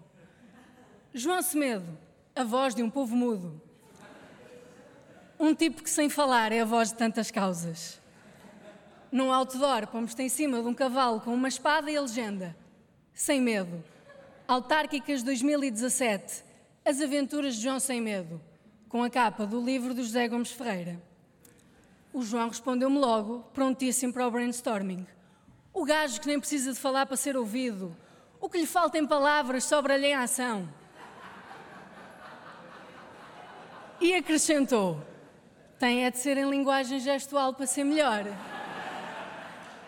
João Semedo, a voz de um povo mudo. Um tipo que sem falar é a voz de tantas causas. Num outdoor, pomos-te em cima de um cavalo com uma espada e a legenda. Sem medo. Autárquicas 2017. As aventuras de João Sem Medo. Com a capa do livro do José Gomes Ferreira. O João respondeu-me logo, prontíssimo para o brainstorming. O gajo que nem precisa de falar para ser ouvido. O que lhe falta em palavras sobra-lhe em ação. E acrescentou: tem é de ser em linguagem gestual para ser melhor.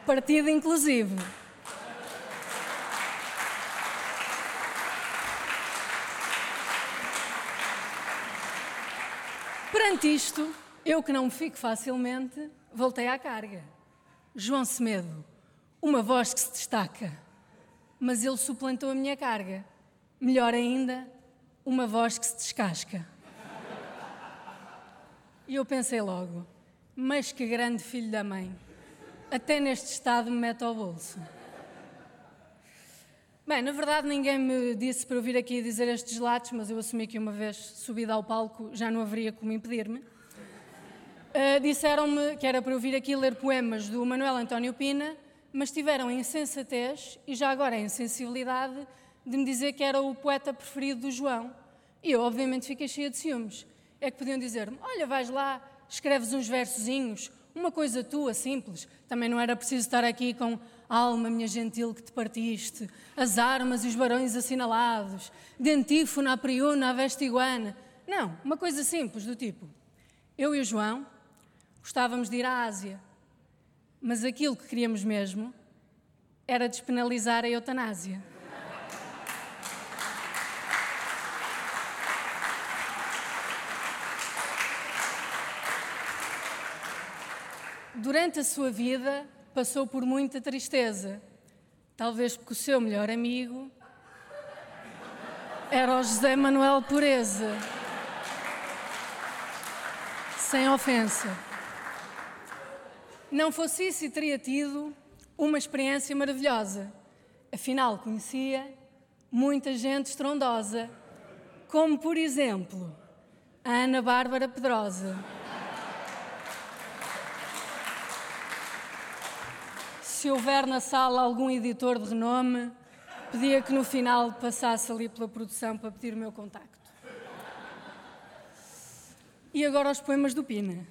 Partido inclusive. Perante isto, eu que não me fico facilmente, voltei à carga. João Semedo, uma voz que se destaca, mas ele suplantou a minha carga. Melhor ainda, uma voz que se descasca. E eu pensei logo, mas que grande filho da mãe. até neste estado me mete ao bolso. Bem, na verdade ninguém me disse para eu vir aqui dizer estes relatos, mas eu assumi que uma vez subida ao palco já não haveria como impedir-me. Uh, Disseram-me que era para eu vir aqui ler poemas do Manuel António Pina, mas tiveram a insensatez e já agora a insensibilidade de me dizer que era o poeta preferido do João. E eu, obviamente, fiquei cheia de ciúmes. É que podiam dizer-me: Olha, vais lá, escreves uns versozinhos, uma coisa tua, simples. Também não era preciso estar aqui com alma, minha gentil, que te partiste, as armas e os barões assinalados, de antífona, a priuna, a veste iguana. Não, uma coisa simples, do tipo: Eu e o João gostávamos de ir à Ásia, mas aquilo que queríamos mesmo era despenalizar a eutanásia. Durante a sua vida, passou por muita tristeza. Talvez porque o seu melhor amigo era o José Manuel Pureza. Sem ofensa. Não fosse isso teria tido uma experiência maravilhosa. Afinal, conhecia muita gente estrondosa, como por exemplo a Ana Bárbara Pedrosa. se houver na sala algum editor de renome, pedia que no final passasse ali pela produção para pedir o meu contacto. E agora os poemas do Pina.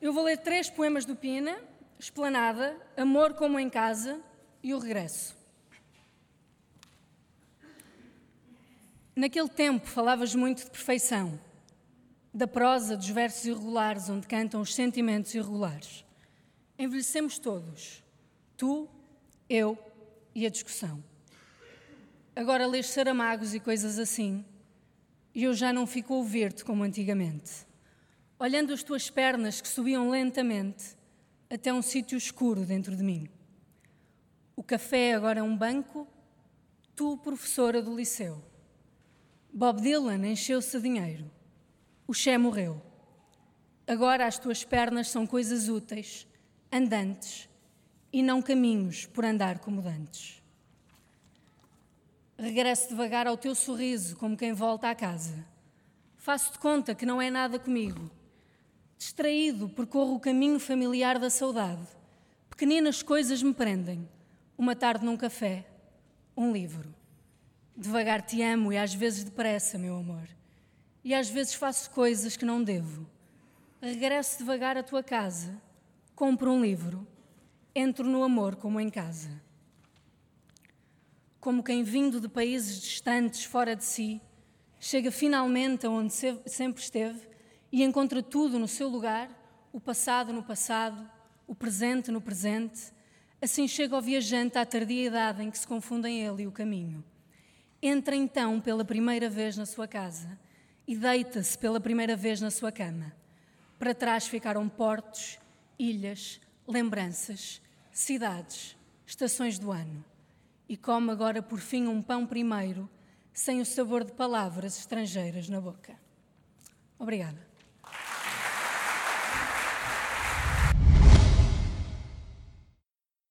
Eu vou ler três poemas do Pina: Esplanada, Amor como em Casa e O Regresso. Naquele tempo falavas muito de perfeição, da prosa dos versos irregulares onde cantam os sentimentos irregulares. Envelhecemos todos. Tu, eu e a discussão. Agora lês Saramagos e coisas assim, e eu já não fico a ouvir-te como antigamente. Olhando as tuas pernas que subiam lentamente até um sítio escuro dentro de mim. O café agora é um banco, tu, professora do liceu. Bob Dylan encheu-se de dinheiro. O Che morreu. Agora as tuas pernas são coisas úteis andantes e não caminhos por andar como dantes. Regresso devagar ao teu sorriso, como quem volta à casa. Faço-te conta que não é nada comigo. Distraído, percorro o caminho familiar da saudade. Pequeninas coisas me prendem. Uma tarde num café, um livro. Devagar te amo e às vezes depressa, meu amor. E às vezes faço coisas que não devo. Regresso devagar à tua casa compro um livro, entro no amor como em casa. Como quem vindo de países distantes, fora de si, chega finalmente aonde sempre esteve e encontra tudo no seu lugar, o passado no passado, o presente no presente, assim chega ao viajante à tardia idade em que se confundem ele e o caminho. Entra então pela primeira vez na sua casa e deita-se pela primeira vez na sua cama. Para trás ficaram portos ilhas, lembranças, cidades, estações do ano. E come agora por fim um pão primeiro, sem o sabor de palavras estrangeiras na boca. Obrigada.